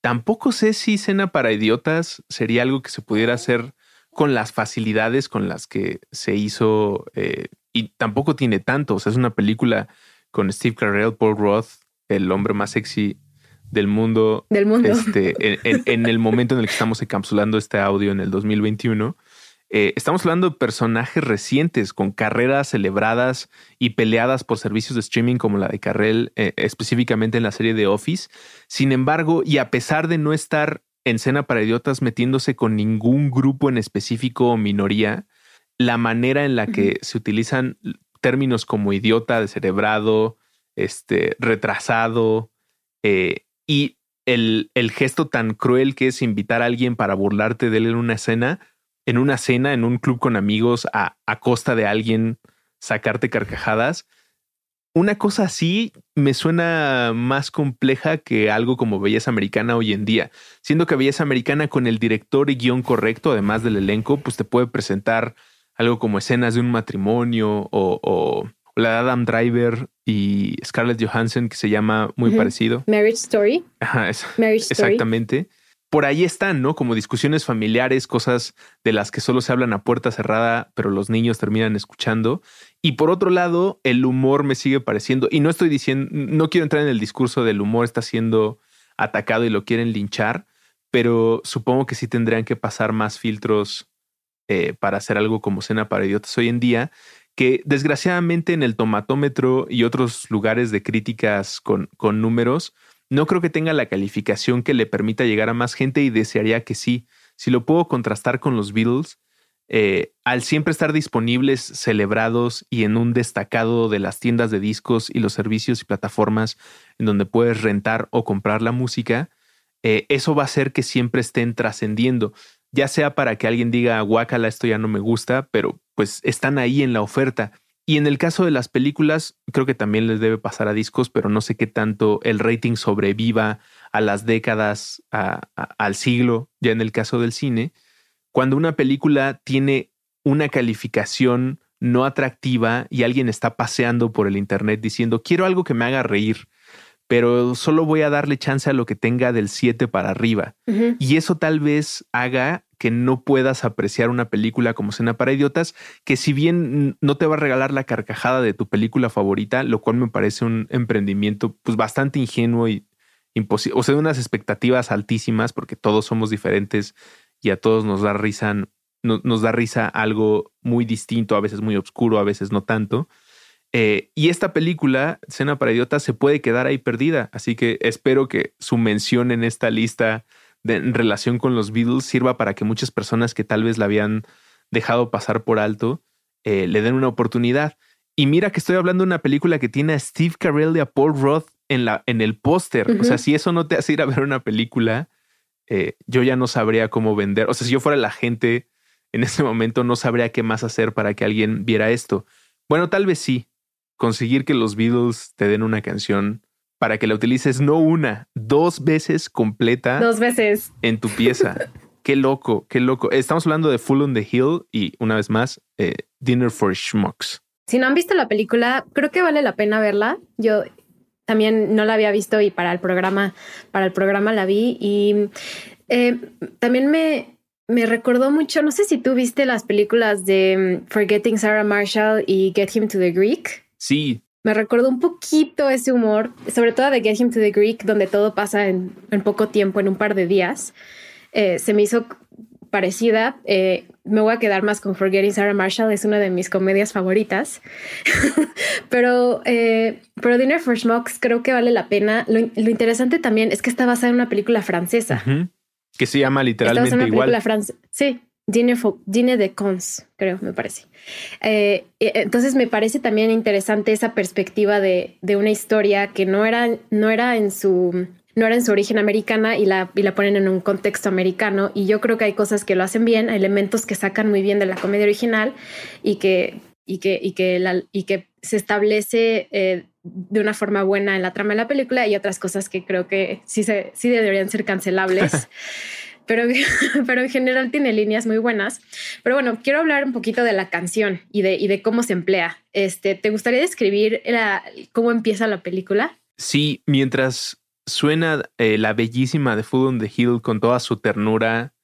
tampoco sé si Cena para Idiotas sería algo que se pudiera hacer con las facilidades con las que se hizo eh, y tampoco tiene tanto. O sea, es una película con Steve Carell, Paul Roth, el hombre más sexy del mundo. Del mundo. Este, en, el momento en el que estamos encapsulando este audio en el 2021. Eh, estamos hablando de personajes recientes con carreras celebradas y peleadas por servicios de streaming como la de Carrell, eh, específicamente en la serie de Office. Sin embargo, y a pesar de no estar en Cena para Idiotas metiéndose con ningún grupo en específico o minoría, la manera en la que se utilizan términos como idiota, descerebrado, este, retrasado, eh, y el, el, gesto tan cruel que es invitar a alguien para burlarte de él en una escena, en una cena, en un club con amigos, a, a costa de alguien sacarte carcajadas. Una cosa así me suena más compleja que algo como Belleza Americana hoy en día. Siendo que Belleza Americana con el director y guion correcto, además del elenco, pues te puede presentar algo como escenas de un matrimonio o, la de Adam Driver y Scarlett Johansson que se llama muy parecido. Marriage Story. Ajá, exactamente. Por ahí están, ¿no? Como discusiones familiares, cosas de las que solo se hablan a puerta cerrada, pero los niños terminan escuchando. Y por otro lado, el humor me sigue pareciendo, y no estoy diciendo, no quiero entrar en el discurso del humor está siendo atacado y lo quieren linchar, pero supongo que sí tendrían que pasar más filtros eh, para hacer algo como cena para idiotas hoy en día, que desgraciadamente en el tomatómetro y otros lugares de críticas con, con números No creo que tenga la calificación que le permita llegar a más gente y desearía que sí. Si lo puedo contrastar con los Beatles, eh, al siempre estar disponibles, celebrados y en un destacado de las tiendas de discos y los servicios y plataformas en donde puedes rentar o comprar la música, eh, eso va a hacer que siempre estén trascendiendo, ya sea para que alguien diga, guácala, esto ya no me gusta, pero pues están ahí en la oferta. Y en el caso de las películas, creo que también les debe pasar a discos, pero no sé qué tanto el rating sobreviva a las décadas, al siglo, ya en el caso del cine cuando una película tiene una calificación no atractiva y alguien está paseando por el Internet diciendo, quiero algo que me haga reír, pero solo voy a darle chance a lo que tenga del 7 para arriba. Y eso tal vez haga que no puedas apreciar una película como Cena para Idiotas, que si bien no te va a regalar la carcajada de tu película favorita, lo cual me parece un emprendimiento pues bastante ingenuo y imposible, o sea, unas expectativas altísimas porque todos somos diferentes y a todos nos da risa, nos da risa algo muy distinto, a veces muy oscuro, a veces no tanto. Eh, y esta película, Cena para Idiotas, se puede quedar ahí perdida. Así que espero que su mención en esta lista de, en relación con los Beatles sirva para que muchas personas que tal vez la habían dejado pasar por alto eh, le den una oportunidad. Y mira que estoy hablando de una película que tiene a Steve Carell y a Paul Roth en, la, en el póster. O sea, si eso no te hace ir a ver una película, eh, yo ya no sabría cómo vender. O sea, si yo fuera la gente en ese momento, no sabría qué más hacer para que alguien viera esto. Bueno, tal vez sí. Conseguir que los Beatles te den una canción para que la utilices no una, dos veces completa. Dos veces. En tu pieza. *laughs* qué loco, qué loco. Estamos hablando de Full on the Hill y una vez más, eh, Dinner for Schmucks. Si no han visto la película, creo que vale la pena verla. Yo también no la había visto y para el programa, para el programa la vi y eh, también me, me recordó mucho, no sé si tú viste las películas de mm, Forgetting Sarah Marshall y Get Him to the Greek. Sí. Me recordó un poquito ese humor, sobre todo de Get Him to the Greek, donde todo pasa en, poco tiempo, en un par de días. Eh, se me hizo parecida. Eh, me voy a quedar más con Forgetting Sarah Marshall, es una de mis comedias favoritas. *laughs* pero, eh, pero Dinner for Schmucks creo que vale la pena. Lo, interesante también es que está basada en una película francesa. Que se llama literalmente una igual. Película sí, Dinner de Cons, creo, me parece. Eh, entonces me parece también interesante esa perspectiva de, de una historia que no era, no era en su no era en su origen americana y la, y la ponen en un contexto americano. Y yo creo que hay cosas que lo hacen bien, elementos que sacan muy bien de la comedia original y que, y que, y que, la, y que se establece eh, de una forma buena en la trama de la película y otras cosas que creo que sí, se, sí deberían ser cancelables. *laughs* pero, *laughs* pero en general tiene líneas muy buenas. Pero bueno, quiero hablar un poquito de la canción y de, y de cómo se emplea. Este, ¿Te gustaría describir cómo empieza la película? Sí, mientras suena eh, la bellísima de Food on the Hill con toda su ternura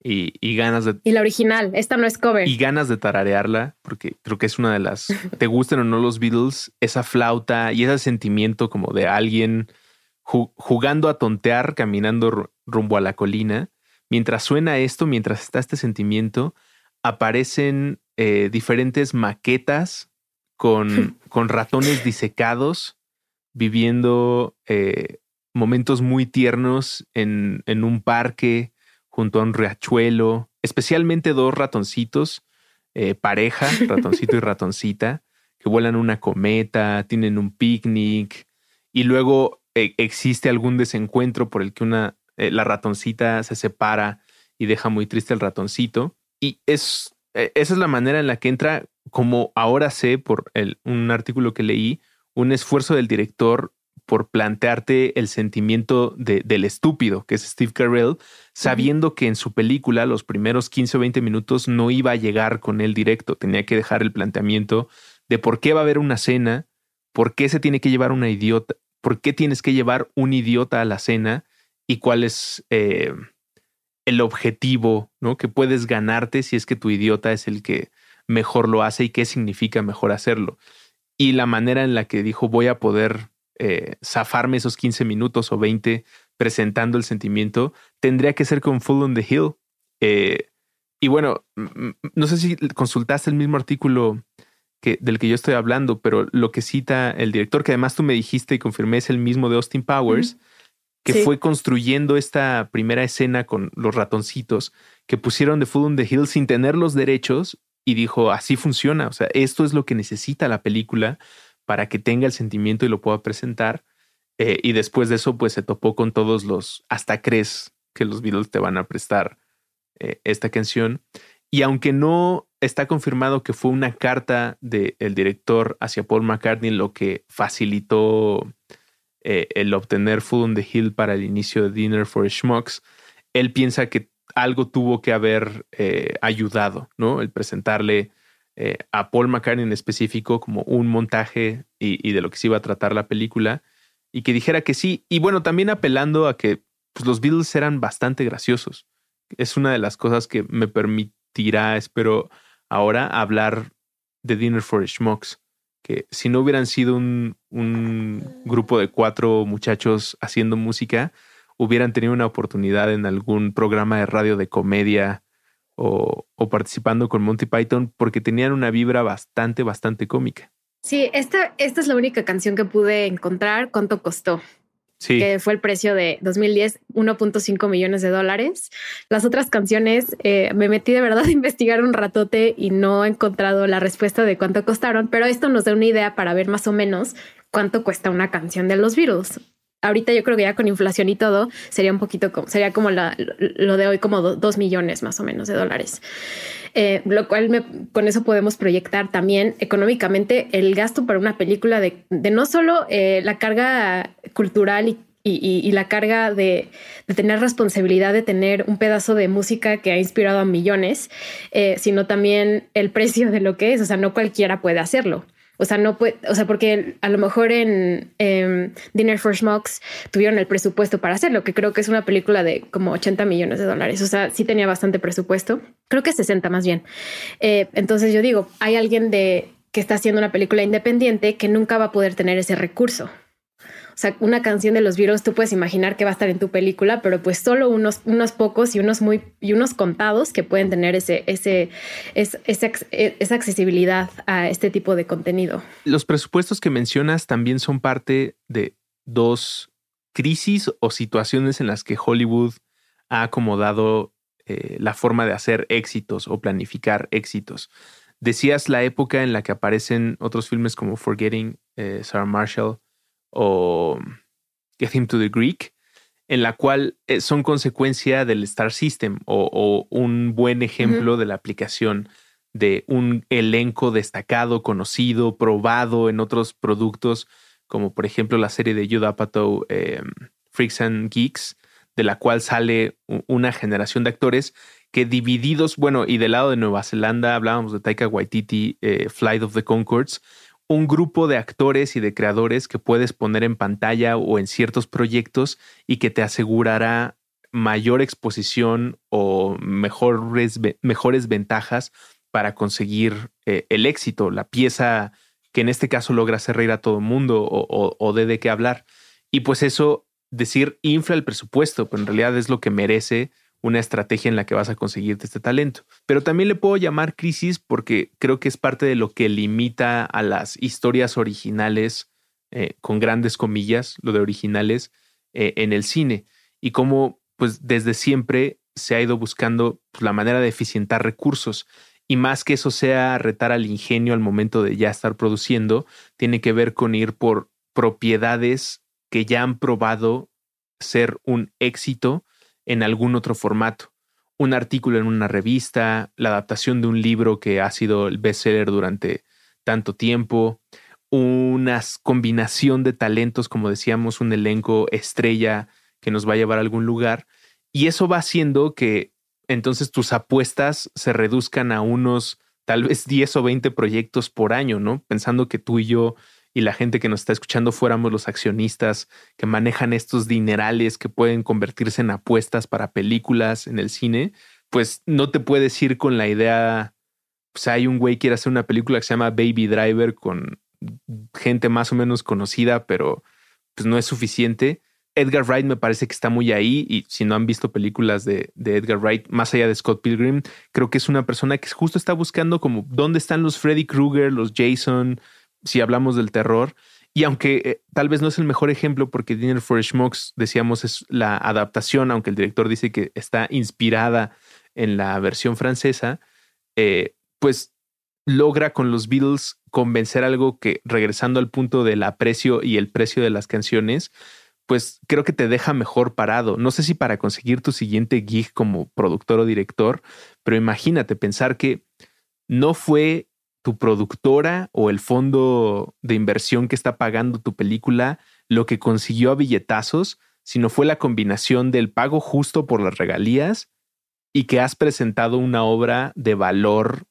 y, ganas de... Y la original, esta no es cover. Y ganas de tararearla, porque creo que es una de las... Te gusten o no los Beatles, esa flauta y ese sentimiento como de alguien jugando a tontear, caminando rumbo a la colina. Mientras suena esto, mientras está este sentimiento, aparecen eh, diferentes maquetas con, *laughs* con ratones disecados viviendo eh, momentos muy tiernos en, en un parque junto a un riachuelo, especialmente dos ratoncitos, eh, pareja, ratoncito y *laughs* ratoncita, que vuelan una cometa, tienen un picnic y luego existe algún desencuentro por el que una, eh, la ratoncita se separa y deja muy triste al ratoncito. Y es, esa es la manera en la que entra, como ahora sé por el, un artículo que leí, un esfuerzo del director por plantearte el sentimiento del estúpido, que es Steve Carell, sabiendo que en su película los primeros 15 o 20 minutos no iba a llegar con él directo, tenía que dejar el planteamiento de por qué va a haber una cena, por qué se tiene que llevar una idiota, por qué tienes que llevar un idiota a la cena y cuál es eh, el objetivo ¿no? que puedes ganarte si es que tu idiota es el que mejor lo hace y qué significa mejor hacerlo. Y la manera en la que dijo voy a poder eh, zafarme esos 15 minutos o 20 presentando el sentimiento, tendría que ser con Full on the Hill. Eh, y bueno, no sé si consultaste el mismo artículo que, del que yo estoy hablando, pero lo que cita el director, que además tú me dijiste y confirmé es el mismo de Austin Powers, que fue construyendo esta primera escena con los ratoncitos que pusieron de Food on the Hill sin tener los derechos y dijo, así funciona, o sea, esto es lo que necesita la película para que tenga el sentimiento y lo pueda presentar. Eh, y después de eso, pues se topó con todos los, hasta crees que los Beatles te van a prestar eh, esta canción. Y aunque no está confirmado que fue una carta del director hacia Paul McCartney lo que facilitó eh, el obtener Food on the Hill para el inicio de Dinner for Schmucks, él piensa que algo tuvo que haber eh, ayudado, ¿no? El presentarle eh, a Paul McCartney en específico como un montaje y, de lo que se iba a tratar la película y que dijera que sí. Y bueno, también apelando a que pues, los Beatles eran bastante graciosos. Es una de las cosas que me permitirá, espero, ahora hablar de Dinner for Schmucks. Que si no hubieran sido un, grupo de cuatro muchachos haciendo música, hubieran tenido una oportunidad en algún programa de radio de comedia o, participando con Monty Python porque tenían una vibra bastante, bastante cómica. Sí, esta es la única canción que pude encontrar. ¿Cuánto costó? Que fue el precio de 2010, 1.5 millones de dólares. Las otras canciones, eh, me metí de verdad a *laughs* investigar un ratote y no he encontrado la respuesta de cuánto costaron, pero esto nos da una idea para ver más o menos cuánto cuesta una canción de los Beatles ahorita yo creo que ya con inflación y todo sería un poquito como, sería como lo de hoy como dos millones más o menos de dólares. Eh, lo cual con eso podemos proyectar también económicamente el gasto para una película de, no solo eh, la carga cultural y, la carga de, tener responsabilidad de tener un pedazo de música que ha inspirado a millones, eh, sino también el precio de lo que es. O sea, no cualquiera puede hacerlo. O sea, no puede, o sea, porque a lo mejor en Dinner for Schmucks tuvieron el presupuesto para hacerlo, que creo que es una película de como 80 millones de dólares. O sea, sí tenía bastante presupuesto. Creo que 60 más bien. Eh, entonces yo digo, hay alguien de que está haciendo una película independiente que nunca va a poder tener ese recurso. Sea, una canción de los Beatles tú puedes imaginar que va a estar en tu película, pero pues solo unos, unos pocos y unos muy y unos contados que pueden tener ese, ese, esa accesibilidad a este tipo de contenido. Los presupuestos que mencionas también son parte de dos crisis o situaciones en las que Hollywood ha acomodado eh, la forma de hacer éxitos o planificar éxitos. Decías la época en la que aparecen otros filmes como Forgetting eh, Sarah Marshall o Get Him to the Greek, en la cual eh, son consecuencia del Star System o, un buen ejemplo de la aplicación de un elenco destacado, conocido, probado en otros productos, como por ejemplo la serie de Judd Apatow, em, Freaks and Geeks, de la cual sale una generación de actores que divididos, bueno, y del lado de Nueva Zelanda hablábamos de Taika Waititi, eh, Flight of the Concords, un grupo de actores y de creadores que puedes poner en pantalla o en ciertos proyectos y que te asegurará mayor exposición o mejores, mejores ventajas para conseguir eh, el éxito, la pieza que en este caso logra hacer reír a todo el mundo o, o, dé de qué hablar. Y pues eso, decir infla el presupuesto, pero en realidad es lo que merece una estrategia en la que vas a conseguirte este talento. Pero también le puedo llamar crisis porque creo que es parte de lo que limita a las historias originales, eh, con grandes comillas, lo de originales, eh, en el cine. Y cómo, pues desde siempre se ha ido buscando pues, la manera de eficientar recursos. Y más que eso sea retar al ingenio al momento de ya estar produciendo, tiene que ver con ir por propiedades que ya han probado ser un éxito en algún otro formato. Un artículo en una revista, la adaptación de un libro que ha sido el bestseller durante tanto tiempo, una combinación de talentos, como decíamos, un elenco estrella que nos va a llevar a algún lugar. Y eso va haciendo que entonces tus apuestas se reduzcan a unos tal vez 10 o 20 proyectos por año, ¿no? Pensando que tú y yo y la gente que nos está escuchando fuéramos los accionistas que manejan estos dinerales que pueden convertirse en apuestas para películas en el cine, pues no te puedes ir con la idea, pues hay un güey que quiere hacer una película que se llama Baby Driver con gente más o menos conocida, pero pues no es suficiente. Edgar Wright me parece que está muy ahí y si no han visto películas de, de, Edgar Wright, más allá de Scott Pilgrim, creo que es una persona que justo está buscando como dónde están los Freddy Krueger, los Jason, si hablamos del terror. Y aunque eh, tal vez no es el mejor ejemplo, porque Dinner for Schmucks, decíamos, es la adaptación, aunque el director dice que está inspirada en la versión francesa, eh, pues logra con los Beatles convencer algo que, regresando al punto del aprecio y el precio de las canciones, pues creo que te deja mejor parado. No sé si para conseguir tu siguiente gig como productor o director, pero imagínate pensar que no fue tu productora o el fondo de inversión que está pagando tu película lo que consiguió a billetazos, sino fue la combinación del pago justo por las regalías y que has presentado una obra de valor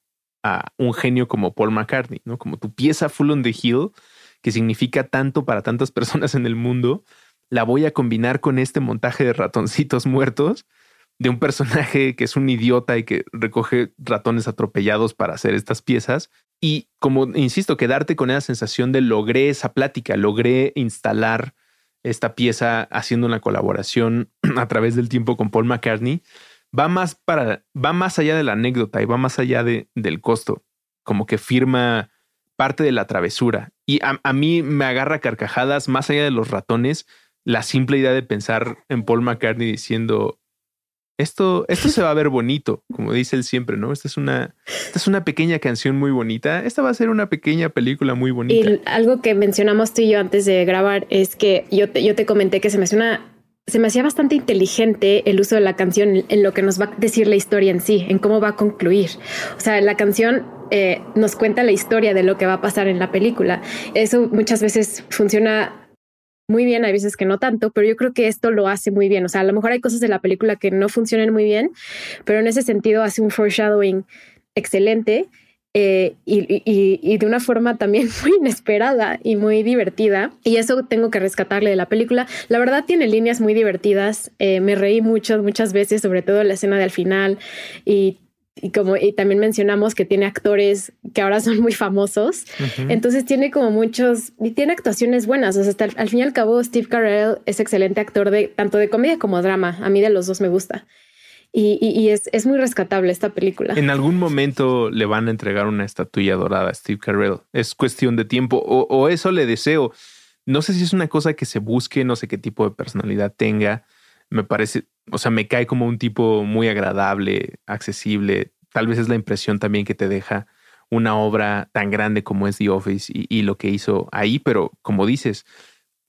a un genio como Paul McCartney, ¿no? Como tu pieza Full on the Hill, que significa tanto para tantas *laughs* personas en el mundo, la voy a combinar con este montaje de ratoncitos *laughs* muertos de un personaje que es un idiota y que recoge ratones atropellados para hacer estas piezas. Y como insisto, quedarte con esa sensación de logré esa plática, logré instalar esta pieza haciendo una colaboración *clears throat* a través del tiempo con Paul McCartney, va más para, va más allá de la anécdota y va más allá de, del costo. Como que firma parte de la travesura. Y a, a mí me agarra carcajadas más allá de los ratones la simple idea de pensar en Paul McCartney diciendo esto, esto se va a ver bonito, como dice él siempre, ¿no? Esta es una, esta es una pequeña canción muy bonita. Esta va a ser una pequeña película muy bonita. Y algo que mencionamos tú y yo antes de grabar es que yo te, yo te comenté que se me se me hacía bastante inteligente el uso de la canción en lo que nos va a decir la historia en sí, en cómo va a concluir. O sea, la canción eh, nos cuenta la historia de lo que va a pasar en la película. Eso muchas veces funciona muy bien, hay veces que no tanto, pero yo creo que esto lo hace muy bien. O sea, a lo mejor hay cosas de la película que no funcionan muy bien, pero en ese sentido hace un foreshadowing excelente eh, y, de una forma también *laughs* muy inesperada y muy divertida. Y eso tengo que rescatarle de la película. La verdad tiene líneas muy divertidas. Eh, me reí mucho, muchas veces, sobre todo en la escena del final y y como y también mencionamos que tiene actores que ahora son muy famosos, entonces tiene como muchos y tiene actuaciones buenas, o sea, hasta al fin y al cabo Steve Carell es excelente actor de tanto de comedia como drama, a mí de los dos me gusta. Y, y, es, es, muy rescatable esta película. En algún momento le van a entregar una estatuilla dorada a Steve Carell. Es cuestión de tiempo o, o eso le deseo. No sé si es una cosa que se busque, no sé qué tipo de personalidad tenga. Me parece, o sea, me cae como un tipo muy agradable, accesible. Tal vez es la impresión también que te deja una obra tan grande como es The Office y, lo que hizo ahí, pero como dices,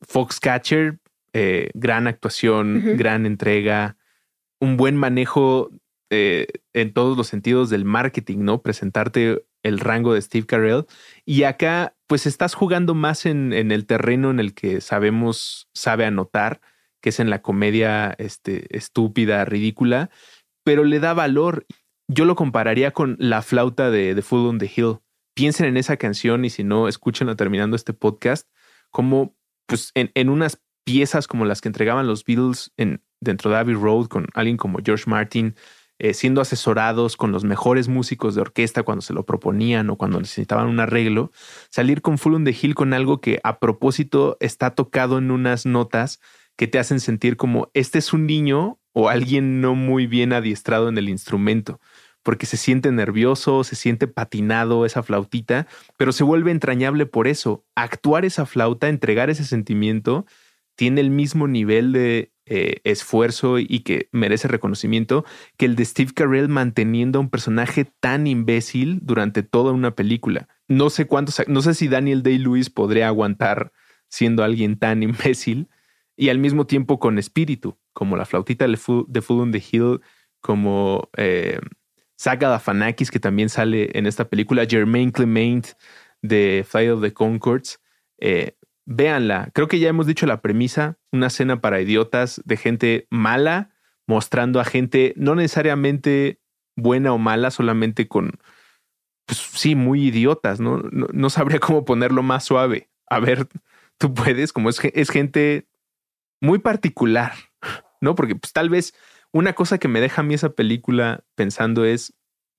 Foxcatcher, eh, gran actuación, gran entrega, un buen manejo eh, en todos los sentidos del marketing, ¿no? Presentarte el rango de Steve Carell. Y acá, pues estás jugando más en, en el terreno en el que sabemos, sabe anotar que es en la comedia este, estúpida, ridícula, pero le da valor. Yo lo compararía con la flauta de The Fool on the Hill. Piensen en esa canción y si no, escúchenla terminando este podcast, como pues en, en unas piezas como las que entregaban los Beatles en, dentro de Abbey Road con alguien como George Martin, eh, siendo asesorados con los mejores músicos de orquesta cuando se lo proponían o cuando necesitaban un arreglo, salir con Full on the Hill con algo que a propósito está tocado en unas notas que te hacen sentir como este es un niño o alguien no muy bien adiestrado en el instrumento, porque se siente nervioso, se siente patinado esa flautita, pero se vuelve entrañable por eso. Actuar esa flauta, entregar ese sentimiento, tiene el mismo nivel de eh, esfuerzo y que merece reconocimiento que el de Steve Carell manteniendo a un personaje tan imbécil durante toda una película. No sé cuántos, no sé si Daniel Day-Lewis podría aguantar siendo alguien tan imbécil, y al mismo tiempo con espíritu, como la flautita de Full, on the Hill, como eh, Saga Dafanakis, que también sale en esta película, Jermaine Clement de Flight of the Concords. Eh, véanla, creo que ya hemos dicho la premisa, una cena para idiotas de gente mala, mostrando a gente no necesariamente buena o mala, solamente con, pues sí, muy idiotas, ¿no? No, sabría cómo ponerlo más suave. A ver, tú puedes, como es, es gente muy particular, ¿no? Porque pues tal vez una cosa que me deja a mí esa película pensando es,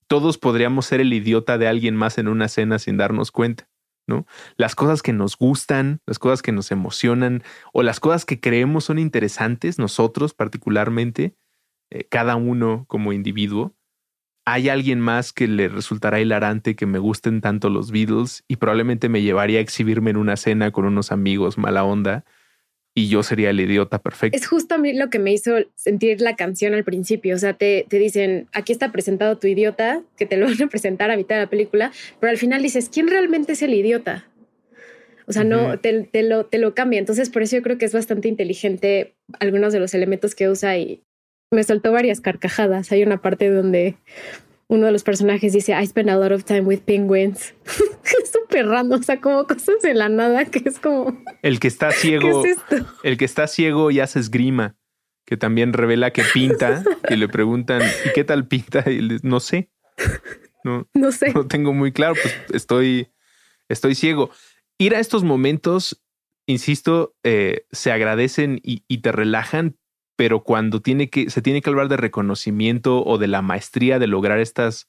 todos podríamos ser el idiota de alguien más en una cena sin darnos cuenta, ¿no? Las cosas que nos gustan, las cosas que nos emocionan o las cosas que creemos son interesantes, nosotros particularmente, eh, cada uno como individuo, hay alguien más que le resultará hilarante que me gusten tanto los Beatles y probablemente me llevaría a exhibirme en una cena con unos amigos mala onda y yo sería el idiota perfecto. Es justo a mí lo que me hizo sentir la canción al principio. O sea, te, te, dicen, aquí está presentado tu idiota, que te lo *laughs* van a presentar a mitad de la película, pero al final dices, ¿quién realmente es el idiota? O sea, no, te, te, lo, te lo cambia. Entonces, por eso yo creo que es bastante inteligente algunos de los elementos que usa y me soltó varias carcajadas. Hay una parte donde uno de los personajes dice, I spend a lot of time with penguins. *laughs* es súper random, o sea, como cosas de la nada que es como... El que está *laughs* ciego, el que está ciego y hace esgrima, que también revela que pinta, y le preguntan, ¿y qué tal pinta? Y le, no sé. No, *laughs* no sé. No tengo muy claro, pues estoy, estoy ciego. Ir a estos momentos, insisto, eh, se agradecen y, y te relajan, pero cuando tiene que, se tiene que hablar de reconocimiento o de la maestría de lograr estas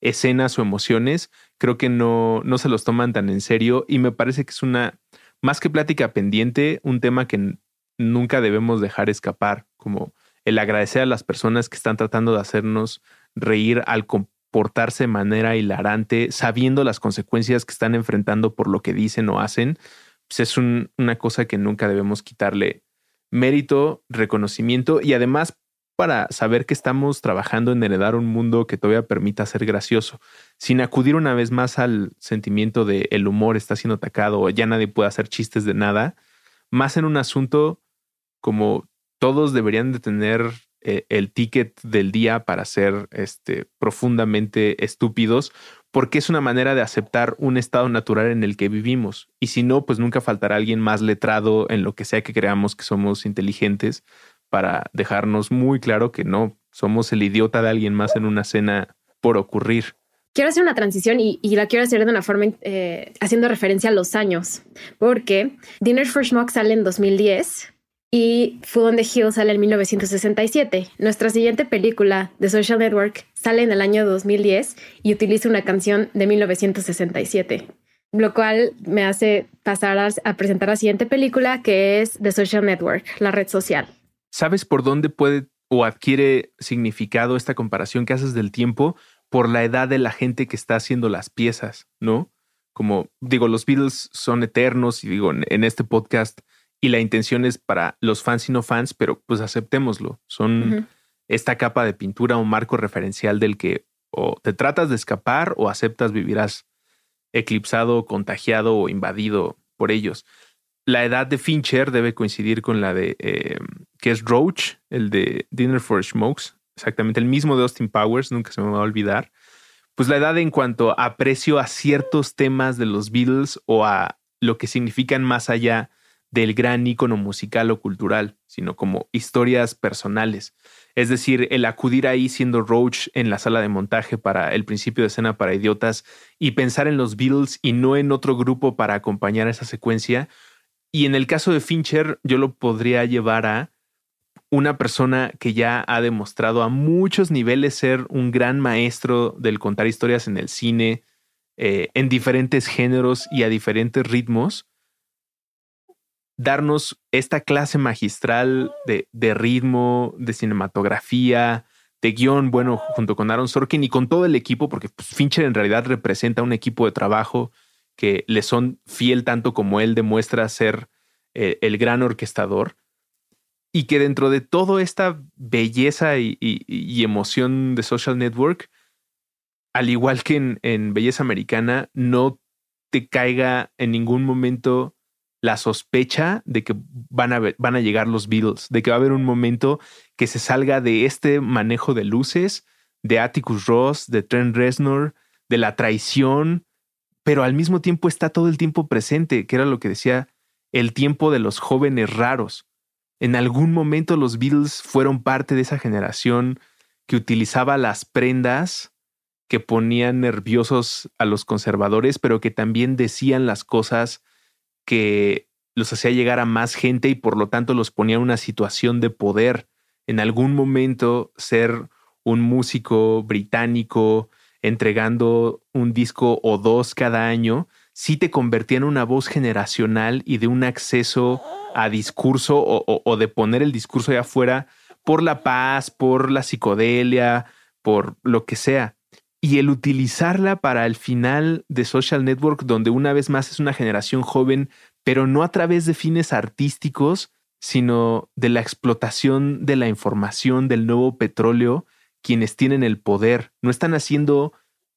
escenas o emociones, creo que no, no se los toman tan en serio y me parece que es una, más que plática pendiente, un tema que nunca debemos dejar escapar, como el agradecer a las personas que están tratando de hacernos reír al comportarse de manera hilarante, sabiendo las consecuencias que están enfrentando por lo que dicen o hacen, pues es una cosa que nunca debemos quitarle mérito, reconocimiento y además para saber que estamos trabajando en heredar un mundo que todavía permita ser gracioso, sin acudir una vez más al sentimiento de el humor está siendo atacado o ya nadie puede hacer chistes de nada, más en un asunto como todos deberían de tener eh, el ticket del día para ser este, profundamente estúpidos, porque es una manera de aceptar un estado natural en el que vivimos. Y si no, pues nunca faltará alguien más letrado en lo que sea que creamos que somos inteligentes para dejarnos muy claro que no somos el idiota de alguien más en una cena por ocurrir. Quiero hacer una transición y, la quiero hacer de una forma eh, haciendo referencia a los años, porque Dinner for Schmuck sale en 2010 y Food on the Hill sale en 1967. Nuestra siguiente película, The Social Network, sale en el año 2010 y utiliza una canción de 1967, lo cual me hace pasar a, presentar la siguiente película que es The Social Network, la red social. ¿Sabes por dónde puede o adquiere significado esta comparación que haces del tiempo? Por la edad de la gente que está haciendo las piezas, ¿no? Como digo, los Beatles son eternos y digo, en este podcast y la intención es para los fans y no fans, pero pues aceptémoslo. Son esta capa de pintura, un marco referencial del que o te tratas de escapar o aceptas vivirás eclipsado, contagiado o invadido por ellos. La edad de Fincher debe coincidir con la de eh, que es Roach, el de Dinner for Smokes, exactamente el mismo de Austin Powers, nunca se me va a olvidar. Pues la edad en cuanto aprecio a ciertos temas de los Beatles o a lo que significan más allá del gran ícono musical o cultural, sino como historias personales. Es decir, el acudir ahí siendo Roach en la sala de montaje para el principio de escena para idiotas y pensar en los Beatles y no en otro grupo para acompañar esa secuencia. Y en el caso de Fincher, yo lo podría llevar a una persona que ya ha demostrado a muchos niveles ser un gran maestro del contar historias en el cine, eh, en diferentes géneros y a diferentes ritmos darnos esta clase magistral de, de, ritmo, de cinematografía, de guion, bueno, junto con Aaron Sorkin y con todo el equipo, porque pues, Fincher en realidad representa un equipo de trabajo que le son fiel tanto como él demuestra ser eh, el gran orquestador. Y que dentro de toda esta belleza y, emoción de Social Network, al igual que en Belleza Americana, no te caiga en ningún momento la sospecha de que van a, van a llegar los Beatles, de que va a haber un momento que se salga de este manejo de luces, de Atticus Ross, de Trent Reznor, de la traición, pero al mismo tiempo está todo el tiempo presente, que era lo que decía el tiempo de los jóvenes raros. En algún momento los Beatles fueron parte de esa generación que utilizaba las prendas que ponían nerviosos a los conservadores, pero que también decían las cosas que los hacía llegar a más gente y por lo tanto los ponía en una situación de poder. En algún momento ser un músico británico entregando un disco o dos cada año, sí te convertía en una voz generacional y de un acceso a discurso o, o de poner el discurso allá afuera por la paz, por la psicodelia, por lo que sea. Y el utilizarla para el final de Social Network, donde una vez más es una generación joven, pero no a través de fines artísticos, sino de la explotación de la información del nuevo petróleo, quienes tienen el poder. No están haciendo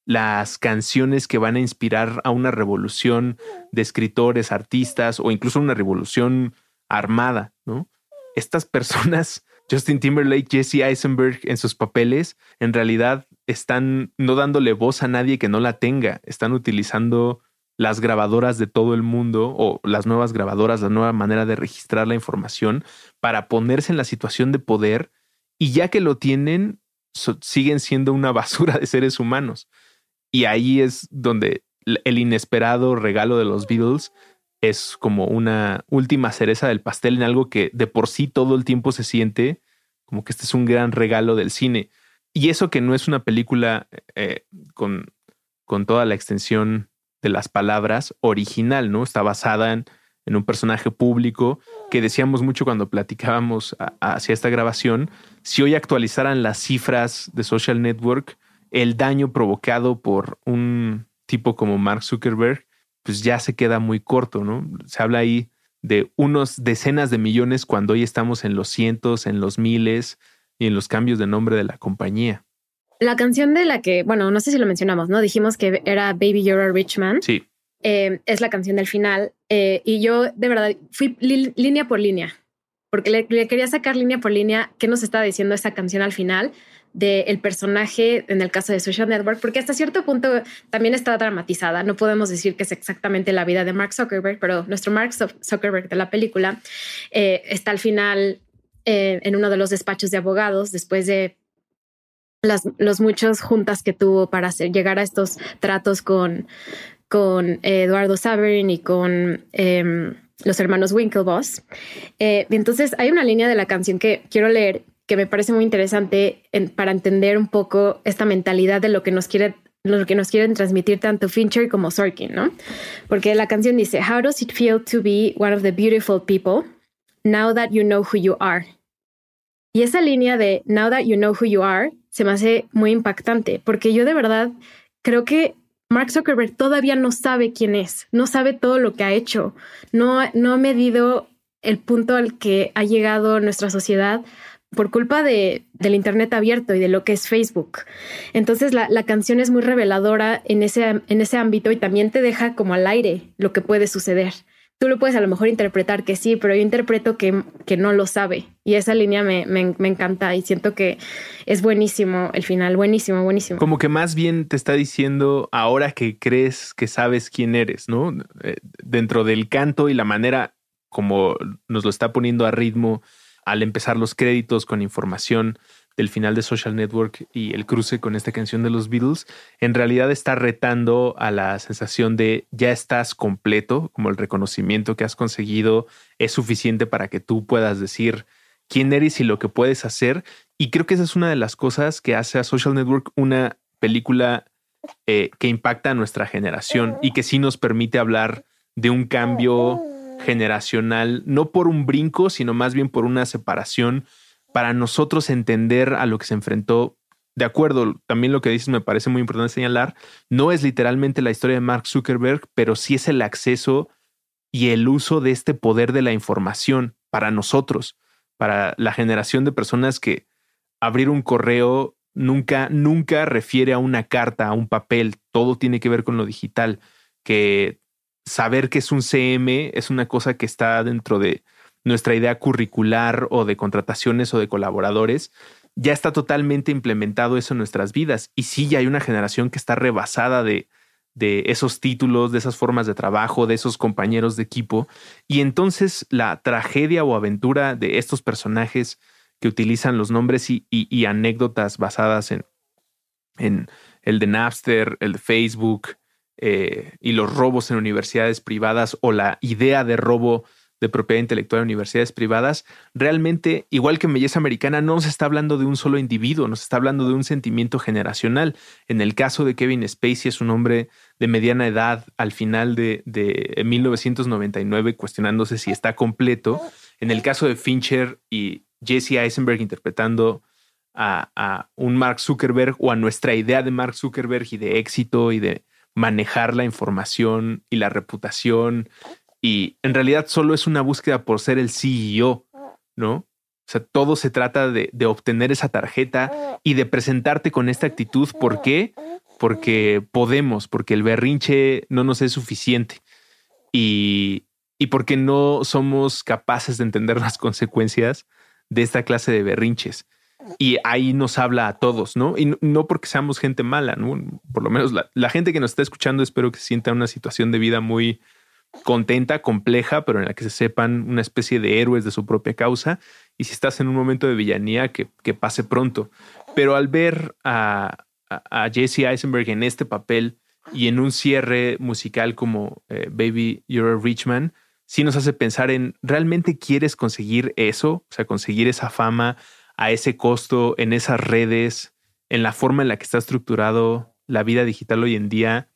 las canciones que van a inspirar a una revolución de escritores, artistas o incluso una revolución armada, ¿no? Estas personas, *laughs* Justin Timberlake, Jesse Eisenberg en sus papeles, en realidad están no dándole voz a nadie que no la tenga, están utilizando las grabadoras de todo el mundo o las nuevas grabadoras, la nueva manera de registrar la información para ponerse en la situación de poder y ya que lo tienen, siguen siendo una *laughs* basura de seres humanos. Y ahí es donde el inesperado regalo de los Beatles es como una última cereza del pastel en algo que de por sí todo el tiempo se siente como que este es un gran regalo del cine. Y eso que no es una película eh, con, con toda la extensión de las palabras original, ¿no? Está basada en, en un personaje público que decíamos mucho cuando platicábamos hacia esta grabación. Si hoy actualizaran las cifras de Social Network, el daño provocado por un tipo como Mark Zuckerberg, pues ya se queda muy corto, ¿no? Se habla ahí de unos decenas de millones cuando hoy estamos en los cientos, en los miles y en los cambios de nombre de la compañía. La canción de la que, bueno, no sé si lo mencionamos, ¿no? Dijimos que era Baby You're a Rich Man. Sí. Eh, es la canción del final. Eh, y yo de verdad fui línea por línea, porque le, le, quería sacar línea por línea qué nos está diciendo esa canción al final del personaje en el caso de Social Network, porque hasta cierto punto también está dramatizada. No podemos decir que es exactamente la vida de Mark Zuckerberg, pero nuestro Mark Zuckerberg de la película eh, está al final eh, en uno de los despachos de abogados después de las los muchos juntas que tuvo para hacer, llegar a estos tratos con, con Eduardo Saverin y con em, los hermanos Winklevoss. Eh, entonces hay una línea de la canción que quiero leer que me parece muy interesante para entender un poco esta mentalidad de lo que nos quiere lo que nos quieren transmitir tanto Fincher como Sorkin, ¿no? Porque la canción dice, How does it feel to be one of the beautiful people now that you know who you are? Y esa línea de Now that you know who you are se me hace muy impactante, porque yo de verdad creo que Mark Zuckerberg todavía no sabe quién es, no sabe todo lo que ha hecho, no, no ha medido el punto al que ha llegado nuestra sociedad por culpa de, del Internet abierto y de lo que es Facebook. Entonces la, la, canción es muy reveladora en ese, en ese ámbito y también te deja como al aire lo que puede suceder. Tú lo puedes a lo mejor interpretar que sí, pero yo interpreto que, que no lo sabe. Y esa línea me, me, me, encanta y siento que es buenísimo el final, buenísimo, buenísimo. Como que más bien te está diciendo ahora que crees que sabes quién eres, ¿no? Eh, dentro del canto y la manera como nos lo está poniendo a ritmo al empezar los créditos con información del final de Social Network y el cruce con esta canción de los Beatles, en realidad está retando a la sensación de ya estás completo, como el reconocimiento que has conseguido es suficiente para que tú puedas decir quién eres y lo que puedes hacer. Y creo que esa es una de las cosas que hace a Social Network una película eh, que impacta a nuestra generación y que sí nos permite hablar de un cambio generacional, no por un brinco, sino más bien por una separación para nosotros entender a lo que se enfrentó. De acuerdo, también lo que dices me parece muy importante señalar, no es literalmente la historia de Mark Zuckerberg, pero sí es el acceso y el uso de este poder de la información para nosotros, para la generación de personas que abrir un correo nunca, nunca refiere a una carta, a un papel, todo tiene que ver con lo digital, que saber que es un CM es una cosa que está dentro de nuestra idea curricular o de contrataciones o de colaboradores. Ya está totalmente implementado eso en nuestras vidas. Y sí, ya hay una generación que está rebasada de, de esos títulos, de esas formas de trabajo, de esos compañeros de equipo. Y entonces la tragedia o aventura de estos personajes que utilizan los nombres y, anécdotas basadas en, en el de Napster, el de Facebook, eh, y los robos en universidades privadas o la idea de robo de propiedad intelectual en universidades privadas, realmente, igual que en belleza americana, no se está hablando de un solo individuo, nos está hablando de un sentimiento generacional. En el caso de Kevin Spacey, es un hombre de mediana edad al final de, de 1999, cuestionándose si está completo. En el caso de Fincher y Jesse Eisenberg interpretando a, a, un Mark Zuckerberg o a nuestra idea de Mark Zuckerberg y de éxito y de manejar la información y la reputación. Y en realidad solo es una búsqueda por ser el CEO, ¿no? O sea, todo se trata de, de obtener esa tarjeta y de presentarte con esta actitud. ¿Por qué? Porque podemos, porque el berrinche no nos es suficiente y, y porque no somos capaces de entender las consecuencias de esta clase de berrinches. Y ahí nos habla a todos, ¿no? Y no, porque seamos gente mala, ¿no? Por lo menos la, gente que nos está escuchando espero que sienta una situación de vida muy contenta, compleja, pero en la que se sepan una especie de héroes de su propia causa. Y si estás en un momento de villanía, que, pase pronto. Pero al ver a, a, Jesse Eisenberg en este papel y en un cierre musical como eh, Baby, You're a Rich Man, sí nos hace pensar en, ¿realmente quieres conseguir eso? O sea, conseguir esa fama a ese costo en esas redes, en la forma en la que está estructurado la vida digital hoy en día,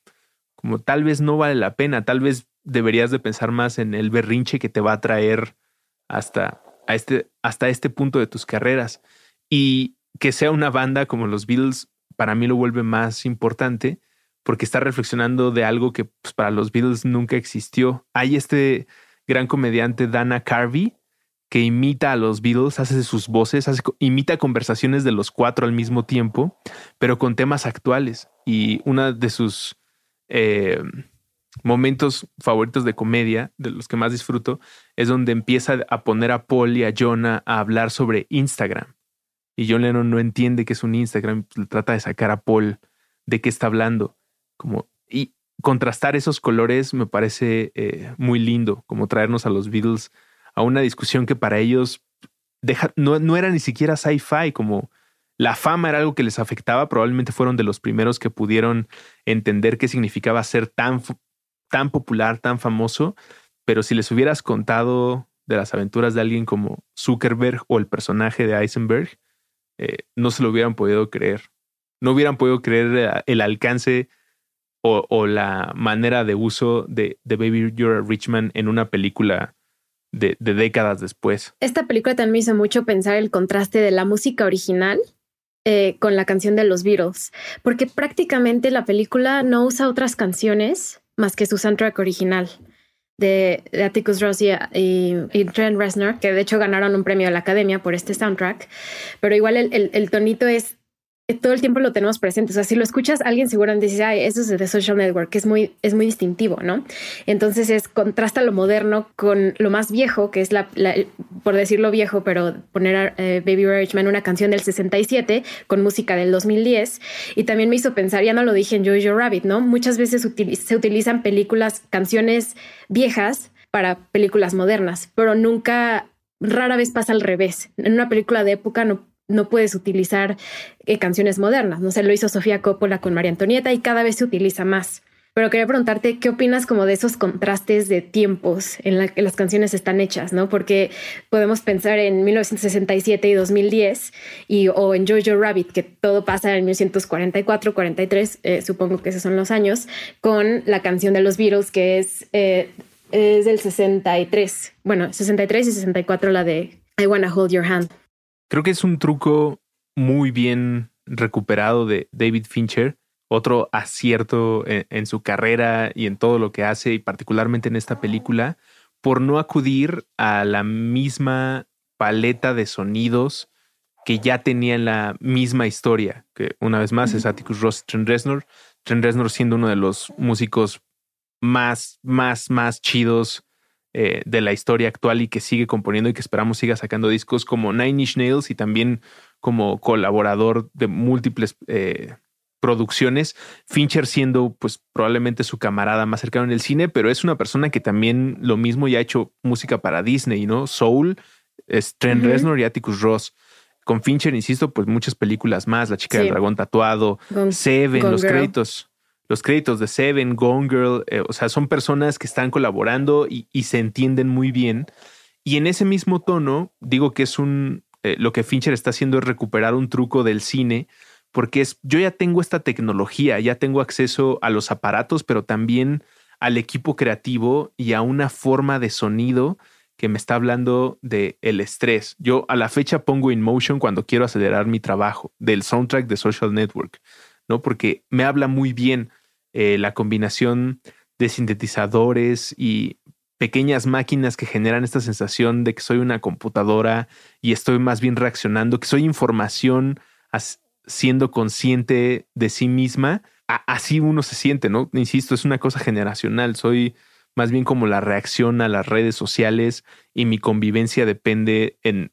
como tal vez no vale la pena, tal vez deberías de pensar más en el berrinche que te va a traer hasta, a este, hasta este punto de tus carreras. Y que sea una banda como los Beatles, para mí lo vuelve más importante porque está reflexionando de algo que pues, para los Beatles nunca existió. Hay este gran comediante Dana Carvey que imita a los Beatles, hace sus voces, imita conversaciones de los cuatro al mismo tiempo, pero con temas actuales. Y uno de sus eh, momentos favoritos de comedia, de los que más disfruto, es donde empieza a poner a Paul y a Jonah a hablar sobre Instagram. Y John Lennon no entiende qué es un Instagram, pues, trata de sacar a Paul de qué está hablando. Como, y contrastar esos colores me parece eh, muy lindo, como traernos a los Beatles a una discusión que para ellos no, era ni siquiera sci-fi, como la fama era algo que les afectaba, probablemente fueron de los primeros que pudieron entender qué significaba ser tan, tan popular, tan famoso, pero si les hubieras contado de las aventuras de alguien como Zuckerberg o el personaje de Eisenberg, eh, no se lo hubieran podido creer. No hubieran podido creer el alcance o, la manera de uso de, Baby You're a Richman en una película de, décadas después. Esta película también hizo mucho pensar el contraste de la música original eh, con la canción de los Beatles, porque prácticamente la película no usa otras canciones más que su soundtrack original de, Atticus Ross y, Trent Reznor, que de hecho ganaron un premio a la Academia por este soundtrack, pero igual el, el tonito es todo el tiempo lo tenemos presente. O sea, si lo escuchas, alguien seguramente dice, ay, eso es de Social Network, que es muy, es muy distintivo, ¿no? Entonces es contrasta lo moderno con lo más viejo, que es la, por decirlo viejo, pero poner a eh, Baby Richman una canción del 67 con música del 2010. Y también me hizo pensar, ya no lo dije en Jojo Rabbit, ¿no? Muchas veces se utilizan películas, canciones viejas para películas modernas, pero nunca, rara vez pasa al revés. En una película de época no no puedes utilizar eh, canciones modernas. No sé, lo hizo Sofía Coppola con María Antonieta y cada vez se utiliza más. Pero quería preguntarte, ¿qué opinas como de esos contrastes de tiempos en la que las canciones están hechas? ¿no? Porque podemos pensar en 1967 y 2010 y, o en Jojo Rabbit, que todo pasa en 1944, 43, eh, supongo que esos son los años, con la canción de los Beatles que es, eh, es del 63. Bueno, 63 y 64 la de I Wanna Hold Your Hand. Creo que es un truco muy bien recuperado de David Fincher, otro acierto en, su carrera y en todo lo que hace, y particularmente en esta película, por no acudir a la misma paleta de sonidos que ya tenía en la misma historia, que una vez más es Atticus Ross y Trent Reznor, Trent Reznor siendo uno de los músicos más, más, más chidos eh, de la historia actual y que sigue componiendo y que esperamos siga sacando discos como Nine Inch Nails y también como colaborador de múltiples eh, producciones. Fincher siendo pues probablemente su camarada más cercano en el cine, pero es una persona que también lo mismo ya ha hecho música para Disney, ¿no? Soul, es Trent Reznor y Atticus Ross. Con Fincher, insisto, pues muchas películas más, La chica del dragón tatuado, Seven, los créditos los créditos de Seven, Gone Girl, eh, o sea, son personas que están colaborando y, se entienden muy bien. Y en ese mismo tono, digo que es un, eh, lo que Fincher está haciendo es recuperar un truco del cine, porque es, yo ya tengo esta tecnología, ya tengo acceso a los aparatos, pero también al equipo creativo y a una forma de sonido que me está hablando de el estrés. Yo a la fecha pongo in motion cuando quiero acelerar mi trabajo, del soundtrack de Social Network, ¿no? Porque me habla muy bien eh, la combinación de sintetizadores y pequeñas máquinas que generan esta sensación de que soy una computadora y estoy más bien reaccionando, que soy información siendo consciente de sí misma. así uno se siente, ¿no? Insisto, es una cosa generacional. Soy más bien como la reacción a las redes sociales y mi convivencia depende en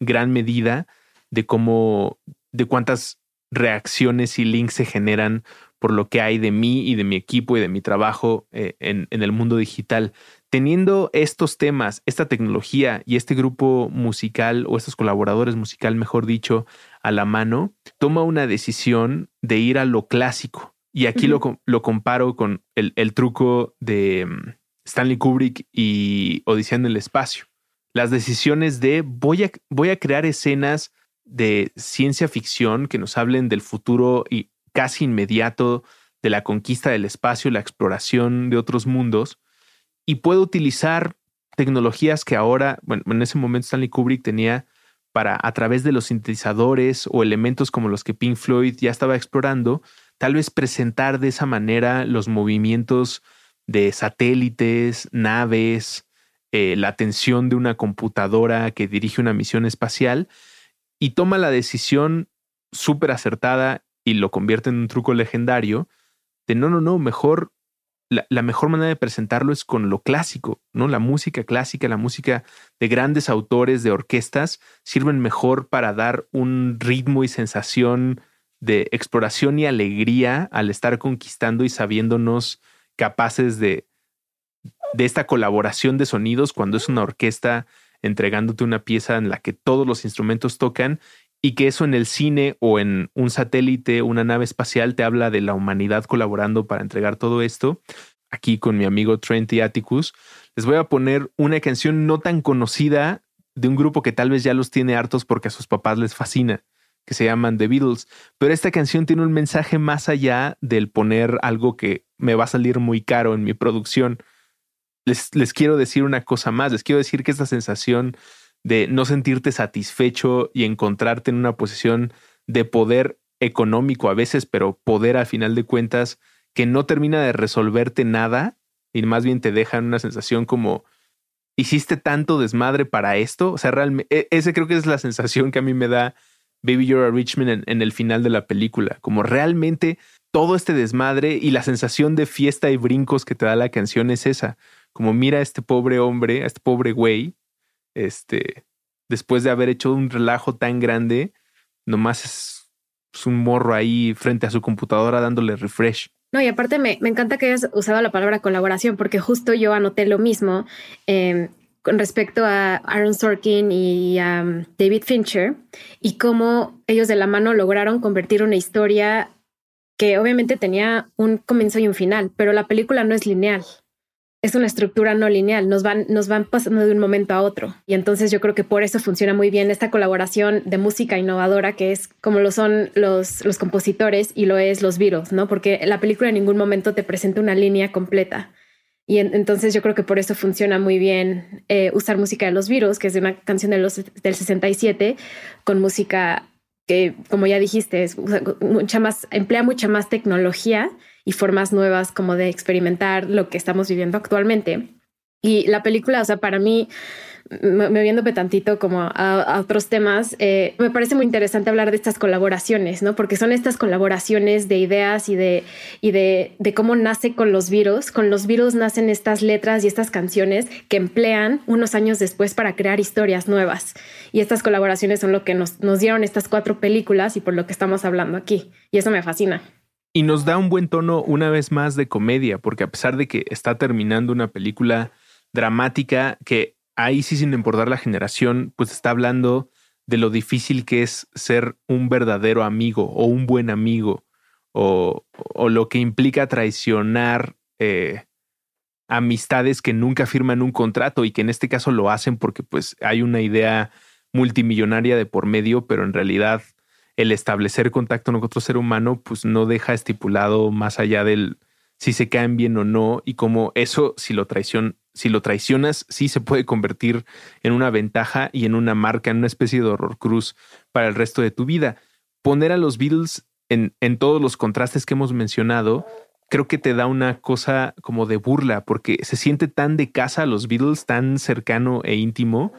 gran medida de cómo, de cuántas reacciones y links se generan por lo que hay de mí y de mi equipo y de mi trabajo eh, en, en, el mundo digital. Teniendo estos temas, esta tecnología y este grupo musical o estos colaboradores musical, mejor dicho, a la mano, toma una decisión de ir a lo clásico. Y aquí lo, lo, comparo con el, el truco de mm, Stanley Kubrick y Odisea en el espacio. Las decisiones de voy a, voy a crear escenas de ciencia ficción que nos hablen del futuro y casi inmediato de la conquista del espacio, la exploración de otros mundos, y puedo utilizar tecnologías que ahora, bueno, en ese momento Stanley Kubrick tenía para, a través de los sintetizadores o elementos como los que Pink Floyd ya estaba explorando, tal vez presentar de esa manera los movimientos de satélites, naves, eh, la atención de una computadora que dirige una misión espacial y toma la decisión súper acertada y lo convierte en un truco legendario de no, no, no, mejor, la, la, mejor manera de presentarlo es con lo clásico, ¿no? La música clásica, la música de grandes autores de orquestas sirven mejor para dar un ritmo y sensación de exploración y alegría al estar conquistando y sabiéndonos capaces de, de esta colaboración de sonidos cuando es una orquesta entregándote una pieza en la que todos los instrumentos tocan y que eso en el cine o en un satélite, una nave espacial, te habla de la humanidad colaborando para entregar todo esto. Aquí con mi amigo Trent y Atticus, les voy a poner una canción no tan conocida de un grupo que tal vez ya los tiene hartos porque a sus papás les fascina que se llaman The Beatles, pero esta canción tiene un mensaje más allá del poner algo que me va a salir muy caro en mi producción. Les, les quiero decir una cosa más, les quiero decir que esta sensación de no sentirte satisfecho y encontrarte en una posición de poder económico a veces, pero poder al final de cuentas que no termina de resolverte nada y más bien te deja una sensación como hiciste tanto desmadre para esto. O sea, realmente, ese creo que es la sensación que a mí me da Baby You're Richmond en, el final de la película. Como realmente todo este desmadre y la sensación de fiesta y brincos que te da la canción es esa. Como mira a este pobre hombre, a este pobre güey, este, después de haber hecho un relajo tan grande, nomás es, un morro ahí frente a su computadora dándole refresh. No, y aparte me, me, encanta que hayas usado la palabra colaboración, porque justo yo anoté lo mismo. Eh, con respecto a Aaron Sorkin y a um, David Fincher y cómo ellos de la mano lograron convertir una historia que obviamente tenía un comienzo y un final, pero la película no es lineal. Es una estructura no lineal, nos van, nos van pasando de un momento a otro. Y entonces yo creo que por eso funciona muy bien esta colaboración de música innovadora, que es como lo son los, los compositores y lo es los Beatles, ¿no? Porque la película en ningún momento te presenta una línea completa y entonces yo creo que por eso funciona muy bien eh, usar música de los virus, que es de una canción de los, del 67, con música que, como ya dijiste, es mucha más, emplea mucha más tecnología y formas nuevas como de experimentar lo que estamos viviendo actualmente. Y la película, o sea, para mí me viendo tantito como a, otros temas, eh, me parece muy interesante hablar de estas colaboraciones, ¿no? Porque son estas colaboraciones de ideas y de, y de, de cómo nace con los virus. Con los virus nacen estas letras y estas canciones que emplean unos años después para crear historias nuevas. Y estas colaboraciones son lo que nos, nos dieron estas cuatro películas y por lo que estamos hablando aquí. Y eso me fascina. Y nos da un buen tono una vez más de comedia, porque a pesar de que está terminando una película dramática que ahí sí sin importar la generación, pues está hablando de lo difícil que es ser un verdadero amigo o un buen amigo o, lo que implica traicionar eh, amistades que nunca firman un contrato y que en este caso lo hacen porque pues hay una idea multimillonaria de por medio, pero en realidad el establecer contacto con otro ser humano pues no deja estipulado más allá del si se caen bien o no y como eso si lo traicionan si lo traicionas, sí se puede convertir en una ventaja y en una marca, en una especie de horror cruz para el resto de tu vida. Poner a los Beatles en, en todos los contrastes que hemos mencionado, creo que te da una cosa como de burla, porque se siente tan de casa a los Beatles, tan cercano e íntimo,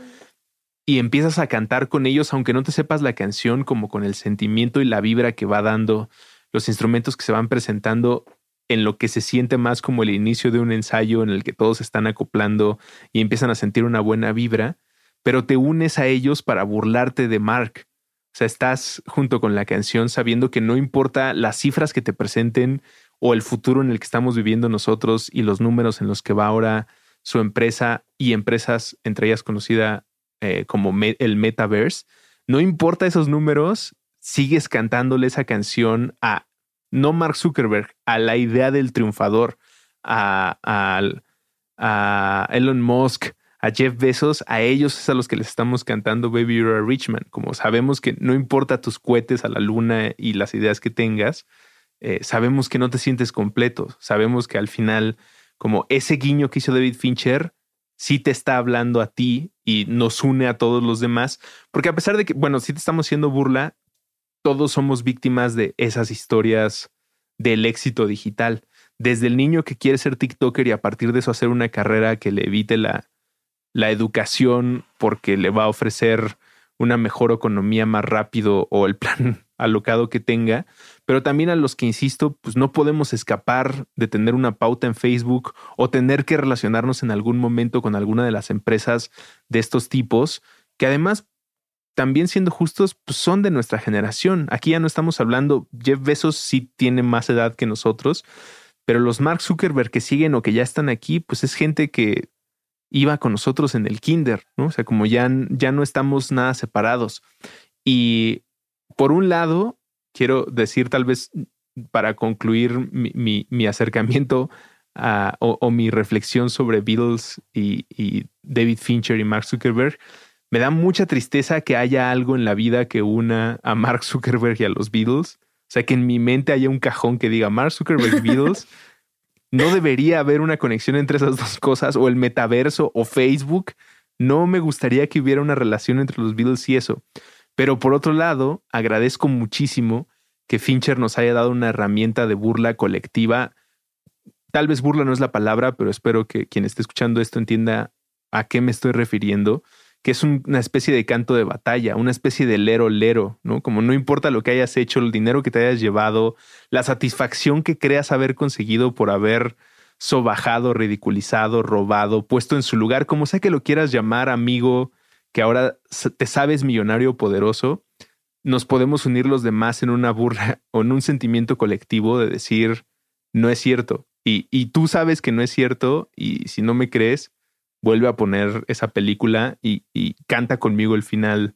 y empiezas a cantar con ellos, aunque no te sepas la canción, como con el sentimiento y la vibra que va dando los instrumentos que se van presentando en lo que se siente más como el inicio de un ensayo en el que todos están acoplando y empiezan a sentir una buena vibra, pero te unes a ellos para burlarte de Mark. O sea, estás junto con la canción sabiendo que no importa las cifras que te presenten o el futuro en el que estamos viviendo nosotros y los números en los que va ahora su empresa y empresas, entre ellas conocida eh, como el Metaverse, no importa esos números, sigues cantándole esa canción a no Mark Zuckerberg, a la idea del triunfador, a, a, Elon Musk, a Jeff Bezos, a ellos es a los que les estamos cantando Baby You're a Rich. Como sabemos que no importa tus cohetes a la luna y las ideas que tengas, eh, sabemos que no te sientes completo. Sabemos que al final, como ese guiño que hizo David Fincher, sí te está hablando a ti y nos une a todos los demás. Porque a pesar de que, bueno, sí te estamos haciendo burla, todos somos víctimas de esas historias del éxito digital. Desde el niño que quiere ser TikToker y a partir de eso hacer una carrera que le evite la, la educación porque le va a ofrecer una mejor economía más rápido o el *laughs* plan alocado que tenga, pero también a los que, insisto, pues no podemos escapar de tener una pauta en Facebook o tener que relacionarnos en algún momento con alguna de las empresas de estos tipos, que además también siendo justos, pues son de nuestra generación. Aquí ya no estamos hablando, Jeff Bezos sí tiene más edad que nosotros, pero los Mark Zuckerberg que siguen o que ya están aquí, pues es gente que iba con nosotros en el kinder, ¿no? O sea, como ya, ya no estamos nada separados. Y por un lado, quiero decir tal vez para concluir mi, mi, acercamiento o, mi reflexión sobre Beatles y, y David Fincher y Mark Zuckerberg, me da mucha tristeza que haya algo en la vida que una a Mark Zuckerberg y a los Beatles. O sea, que en mi mente haya un cajón que diga Mark Zuckerberg y Beatles. no debería haber una conexión entre esas dos cosas, o el metaverso o Facebook. No me gustaría que hubiera una relación entre los Beatles y eso. Pero por otro lado, agradezco muchísimo que Fincher nos haya dado una herramienta de burla colectiva. Tal vez burla no es la palabra, pero espero que quien esté escuchando esto entienda a qué me estoy refiriendo que es una especie de canto de batalla, una especie de lero lero, ¿no? Como no importa lo que hayas hecho, el dinero que te hayas llevado, la satisfacción que creas haber conseguido por haber sobajado, ridiculizado, robado, puesto en su lugar, como sea que lo quieras llamar, amigo, que ahora te sabes millonario poderoso, nos podemos unir los demás en una burla *laughs* o en un sentimiento colectivo de decir, no es cierto. Y, y tú sabes que no es cierto y si no me crees, vuelve a poner esa película y, canta conmigo el final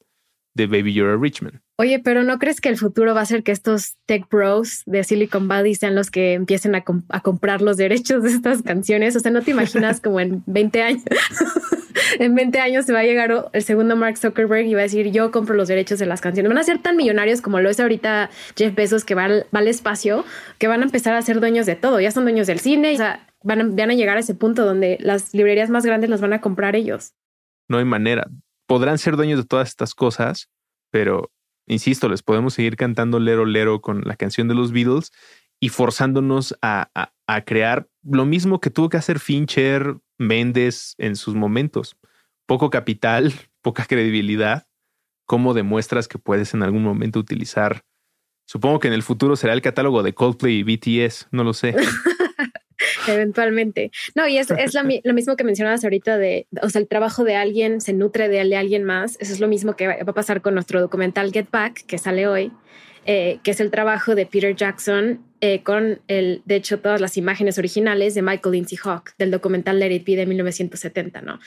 de Baby You're a Richman. Oye, pero ¿no crees que el futuro va a ser que estos tech bros de Silicon Valley sean los que empiecen a, comprar los derechos de estas canciones? O sea, ¿no te imaginas como en 20 años? *laughs* en 20 años se va a llegar el segundo Mark Zuckerberg y va a decir, yo compro los derechos de las canciones. Van a ser tan millonarios como lo es ahorita Jeff Bezos, que va al, va al espacio, que van a empezar a ser dueños de todo. Ya son dueños del cine. O sea, van a, llegar a ese punto donde las librerías más grandes las van a comprar ellos. No hay manera. Podrán ser dueños de todas estas cosas, pero insisto, les podemos seguir cantando lero lero con la canción de los Beatles y forzándonos a, a, crear lo mismo que tuvo que hacer Fincher, Méndez en sus momentos. Poco capital, *laughs* poca credibilidad. ¿Cómo demuestras que puedes en algún momento utilizar? Supongo que en el futuro será el catálogo de Coldplay y BTS, no lo sé. *laughs* Eventualmente. No, y es, es lo mismo que mencionabas ahorita de, o sea, el trabajo de alguien se nutre de, de alguien más. Eso es lo mismo que va a pasar con nuestro documental Get Back, que sale hoy, eh, que es el trabajo de Peter Jackson eh, con, el, de hecho, todas las imágenes originales de Michael Lindsay Hawk, del documental Let It Be de 1970, ¿no?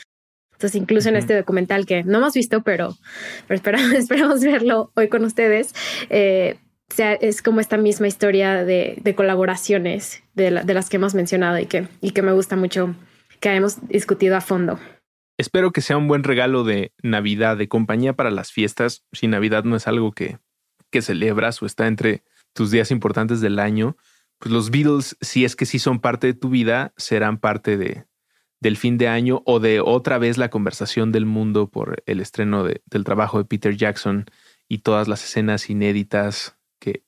Entonces, incluso en este documental que no hemos visto, pero, pero esperamos, *laughs* esperamos verlo hoy con ustedes, eh, sea, es como esta misma historia de, colaboraciones de, las que hemos mencionado y que, me gusta mucho que hemos discutido a fondo. Espero que sea un buen regalo de Navidad, de compañía para las fiestas. Si Navidad no es algo que, que celebras o está entre tus días importantes del año, pues los Beatles, si es que sí son parte de tu vida, serán parte de, del fin de año o de otra vez la conversación del mundo por el estreno del trabajo de Peter Jackson y todas las escenas inéditas que,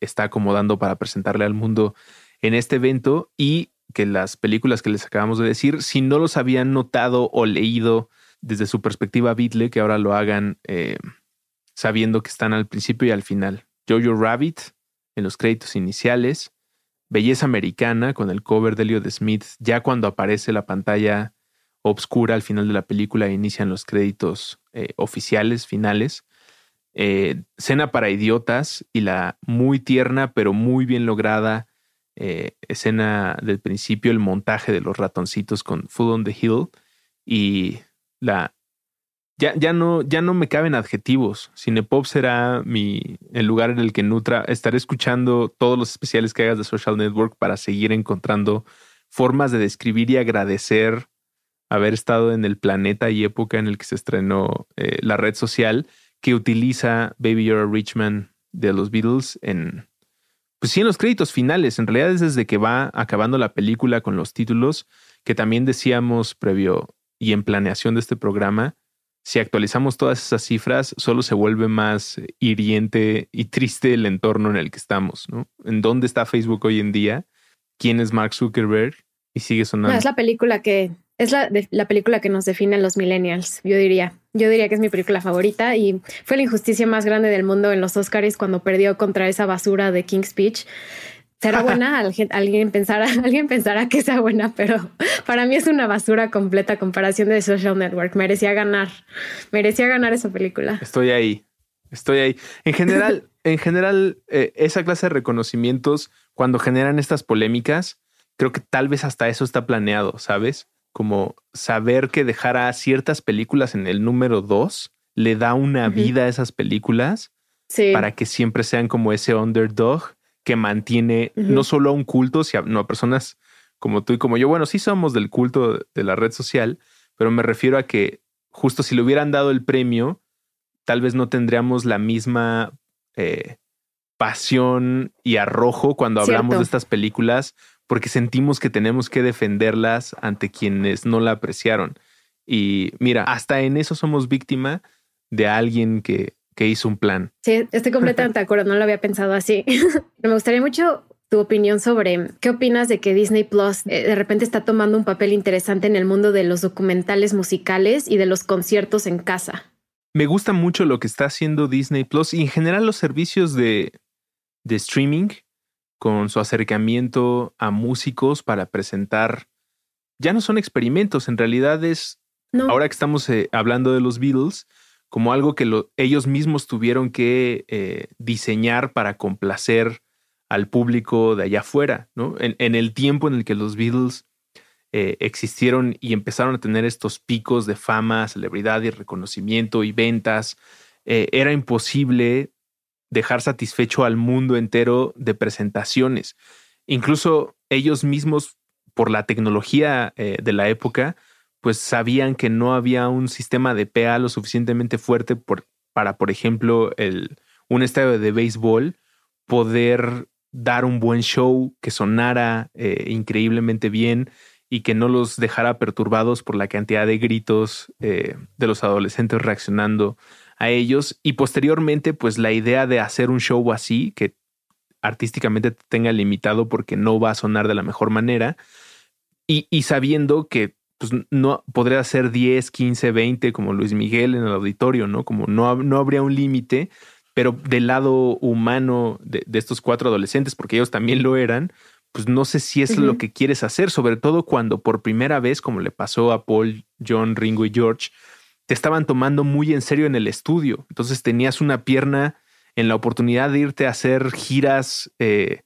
está acomodando para presentarle al mundo en este evento y que las películas que les acabamos de decir, si no los habían notado o leído desde su perspectiva Beatle, que ahora lo hagan eh, sabiendo que están al principio y al final. Jojo Rabbit en los créditos iniciales, Belleza Americana con el cover de Elliot Smith, ya cuando aparece la pantalla obscura al final de la película e inician los créditos eh, oficiales, finales. Eh, Cena para Idiotas y la muy tierna pero muy bien lograda eh, escena del principio, el montaje de los ratoncitos con Food on the Hill y la... Ya, ya, no, ya no me caben adjetivos. Cinepop será mi, el lugar en el que nutra. Estaré escuchando todos los especiales que hagas de Social Network para seguir encontrando formas de describir y agradecer haber estado en el planeta y época en el que se estrenó eh, la red social que utiliza Baby You're a Rich Man de los Beatles en, pues sí, en los créditos finales. En realidad es desde que va acabando la película con los títulos, que también decíamos previo y en planeación de este programa, si actualizamos todas esas cifras, solo se vuelve más hiriente y triste el entorno en el que estamos, ¿no? ¿En dónde está Facebook hoy en día? ¿Quién es Mark Zuckerberg? Y sigue sonando. es la película que es la, la película que nos define a los millennials, yo diría. Yo diría que es mi película favorita y fue la injusticia más grande del mundo en los Oscars cuando perdió contra esa basura de King's Speech. Será buena, *laughs* alguien pensará, *laughs* alguien pensará que sea buena, pero para mí es una basura completa comparación de Social Network. Merecía ganar, merecía ganar esa película. Estoy ahí, estoy ahí. En general, *laughs* en general, eh, esa clase de reconocimientos, cuando generan estas polémicas, creo que tal vez hasta eso está planeado, ¿sabes? Como saber que dejar a ciertas películas en el número dos le da una vida a esas películas para que siempre sean como ese underdog que mantiene no solo a un culto, sino a personas como tú y como yo. Bueno, sí somos del culto de la red social, pero me refiero a que justo si le hubieran dado el premio, tal vez no tendríamos la misma eh, pasión y arrojo cuando hablamos de estas películas porque sentimos que tenemos que defenderlas ante quienes no la apreciaron. Y mira, hasta en eso somos víctima de alguien que, que hizo un plan. Sí, estoy completamente de *laughs* acuerdo, no lo había pensado así. *laughs* Me gustaría mucho tu opinión sobre qué opinas de que Disney Plus eh, de repente está tomando un papel interesante en el mundo de los documentales musicales y de los conciertos en casa. Me gusta mucho lo que está haciendo Disney Plus y en general los servicios de, de streaming con su acercamiento a músicos para presentar, ya no son experimentos, en realidad es, ahora que estamos eh, hablando de los Beatles, como algo que ellos mismos tuvieron que eh, diseñar para complacer al público de allá afuera, ¿no? En, el tiempo en el que los Beatles eh, existieron y empezaron a tener estos picos de fama, celebridad y reconocimiento y ventas, era imposible dejar satisfecho al mundo entero de presentaciones. Incluso ellos mismos, por la tecnología eh, de la época, pues sabían que no había un sistema de PA lo suficientemente fuerte para, por ejemplo, el, un estadio de béisbol poder dar un buen show que sonara eh, increíblemente bien y que no los dejara perturbados por la cantidad de gritos eh, de los adolescentes reaccionando a ellos y posteriormente pues la idea de hacer un show así que artísticamente tenga limitado porque no va a sonar de la mejor manera y, sabiendo que pues no podría ser 10, 15, 20 como Luis Miguel en el auditorio, ¿no? Como no, no habría un límite, pero del lado humano de, estos cuatro adolescentes, porque ellos también lo eran, pues no sé si es lo que quieres hacer, sobre todo cuando por primera vez, como le pasó a Paul, John, Ringo y George, te estaban tomando muy en serio en el estudio. Entonces tenías una pierna en la oportunidad de irte a hacer giras eh,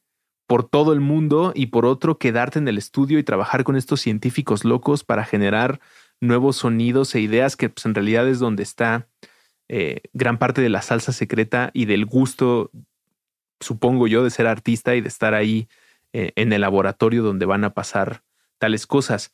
por todo el mundo y por otro quedarte en el estudio y trabajar con estos científicos locos para generar nuevos sonidos e ideas que pues, en realidad es donde está eh, gran parte de la salsa secreta y del gusto, supongo yo, de ser artista y de estar ahí eh, en el laboratorio donde van a pasar tales cosas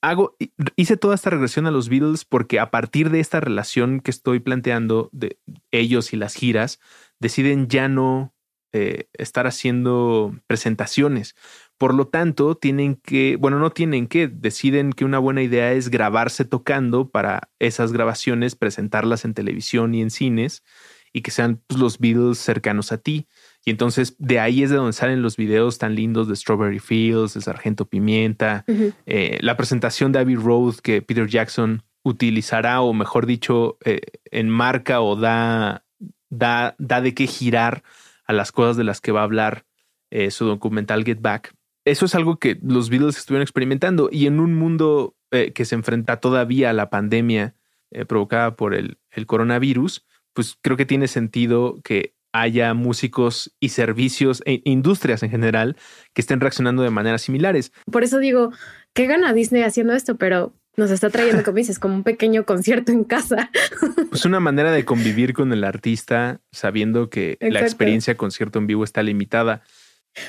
hago, hice toda esta regresión a los Beatles porque a partir de esta relación que estoy planteando de ellos y las giras, deciden ya no eh, estar haciendo presentaciones, Por lo tanto, tienen que, bueno, no tienen que, deciden que una buena idea es grabarse tocando para esas grabaciones, presentarlas en televisión y en cines y que sean pues, los Beatles cercanos a ti. Y entonces de ahí es de donde salen los videos tan lindos de Strawberry Fields, de Sargento Pimienta, eh, la presentación de Abbey Road que Peter Jackson utilizará, o mejor dicho, eh, enmarca o da, da, da de qué girar a las cosas de las que va a hablar eh, su documental Get Back. Eso es algo que los Beatles estuvieron experimentando y en un mundo que se enfrenta todavía a la pandemia provocada por el, coronavirus, pues creo que tiene sentido que haya músicos y servicios e industrias en general que estén reaccionando de maneras similares. Por eso digo, ¿qué gana Disney haciendo esto? Pero nos está trayendo, como *laughs* dices, como un pequeño concierto en casa. Pues una manera de convivir con el artista sabiendo que la experiencia concierto en vivo está limitada.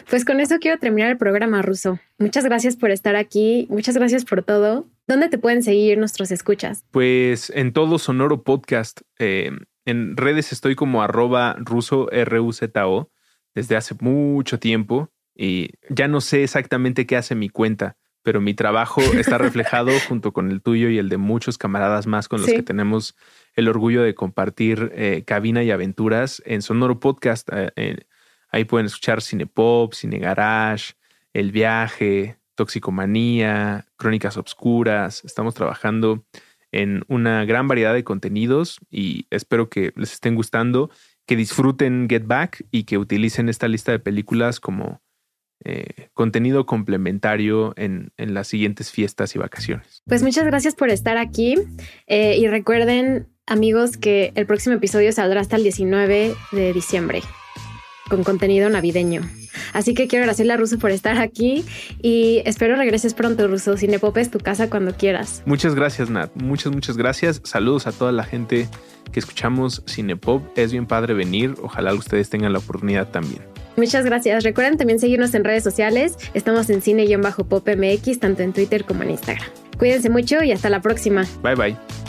Pues con eso quiero terminar el programa, Ruso. Muchas gracias por estar aquí, muchas gracias por todo. ¿Dónde te pueden seguir nuestros escuchas? Pues en todo Sonoro Podcast. Eh, en redes estoy como arroba ruso R-U-Z-O desde hace mucho tiempo y ya no sé exactamente qué hace mi cuenta, pero mi trabajo está reflejado *laughs* junto con el tuyo y el de muchos camaradas más con los que tenemos el orgullo de compartir eh, cabina y aventuras en Sonoro Podcast. Eh, Ahí pueden escuchar Cinepop, Cine Garage, El Viaje, Toxicomanía, Crónicas Obscuras. Estamos trabajando en una gran variedad de contenidos y espero que les estén gustando, que disfruten Get Back y que utilicen esta lista de películas como eh, contenido complementario en, las siguientes fiestas y vacaciones. Pues muchas gracias por estar aquí eh, y recuerden amigos que el próximo episodio saldrá hasta el 19 de diciembre con contenido navideño. Así que quiero agradecerle a Ruso por estar aquí y espero regreses pronto, Ruso. Cinepop es tu casa cuando quieras. Muchas gracias, Nat. Muchas, muchas gracias. Saludos a toda la gente que escuchamos Cinepop. Es bien padre venir. Ojalá ustedes tengan la oportunidad también. Muchas gracias. Recuerden también seguirnos en redes sociales. Estamos en cine-pop MX, tanto en Twitter como en Instagram. Cuídense mucho y hasta la próxima. Bye bye.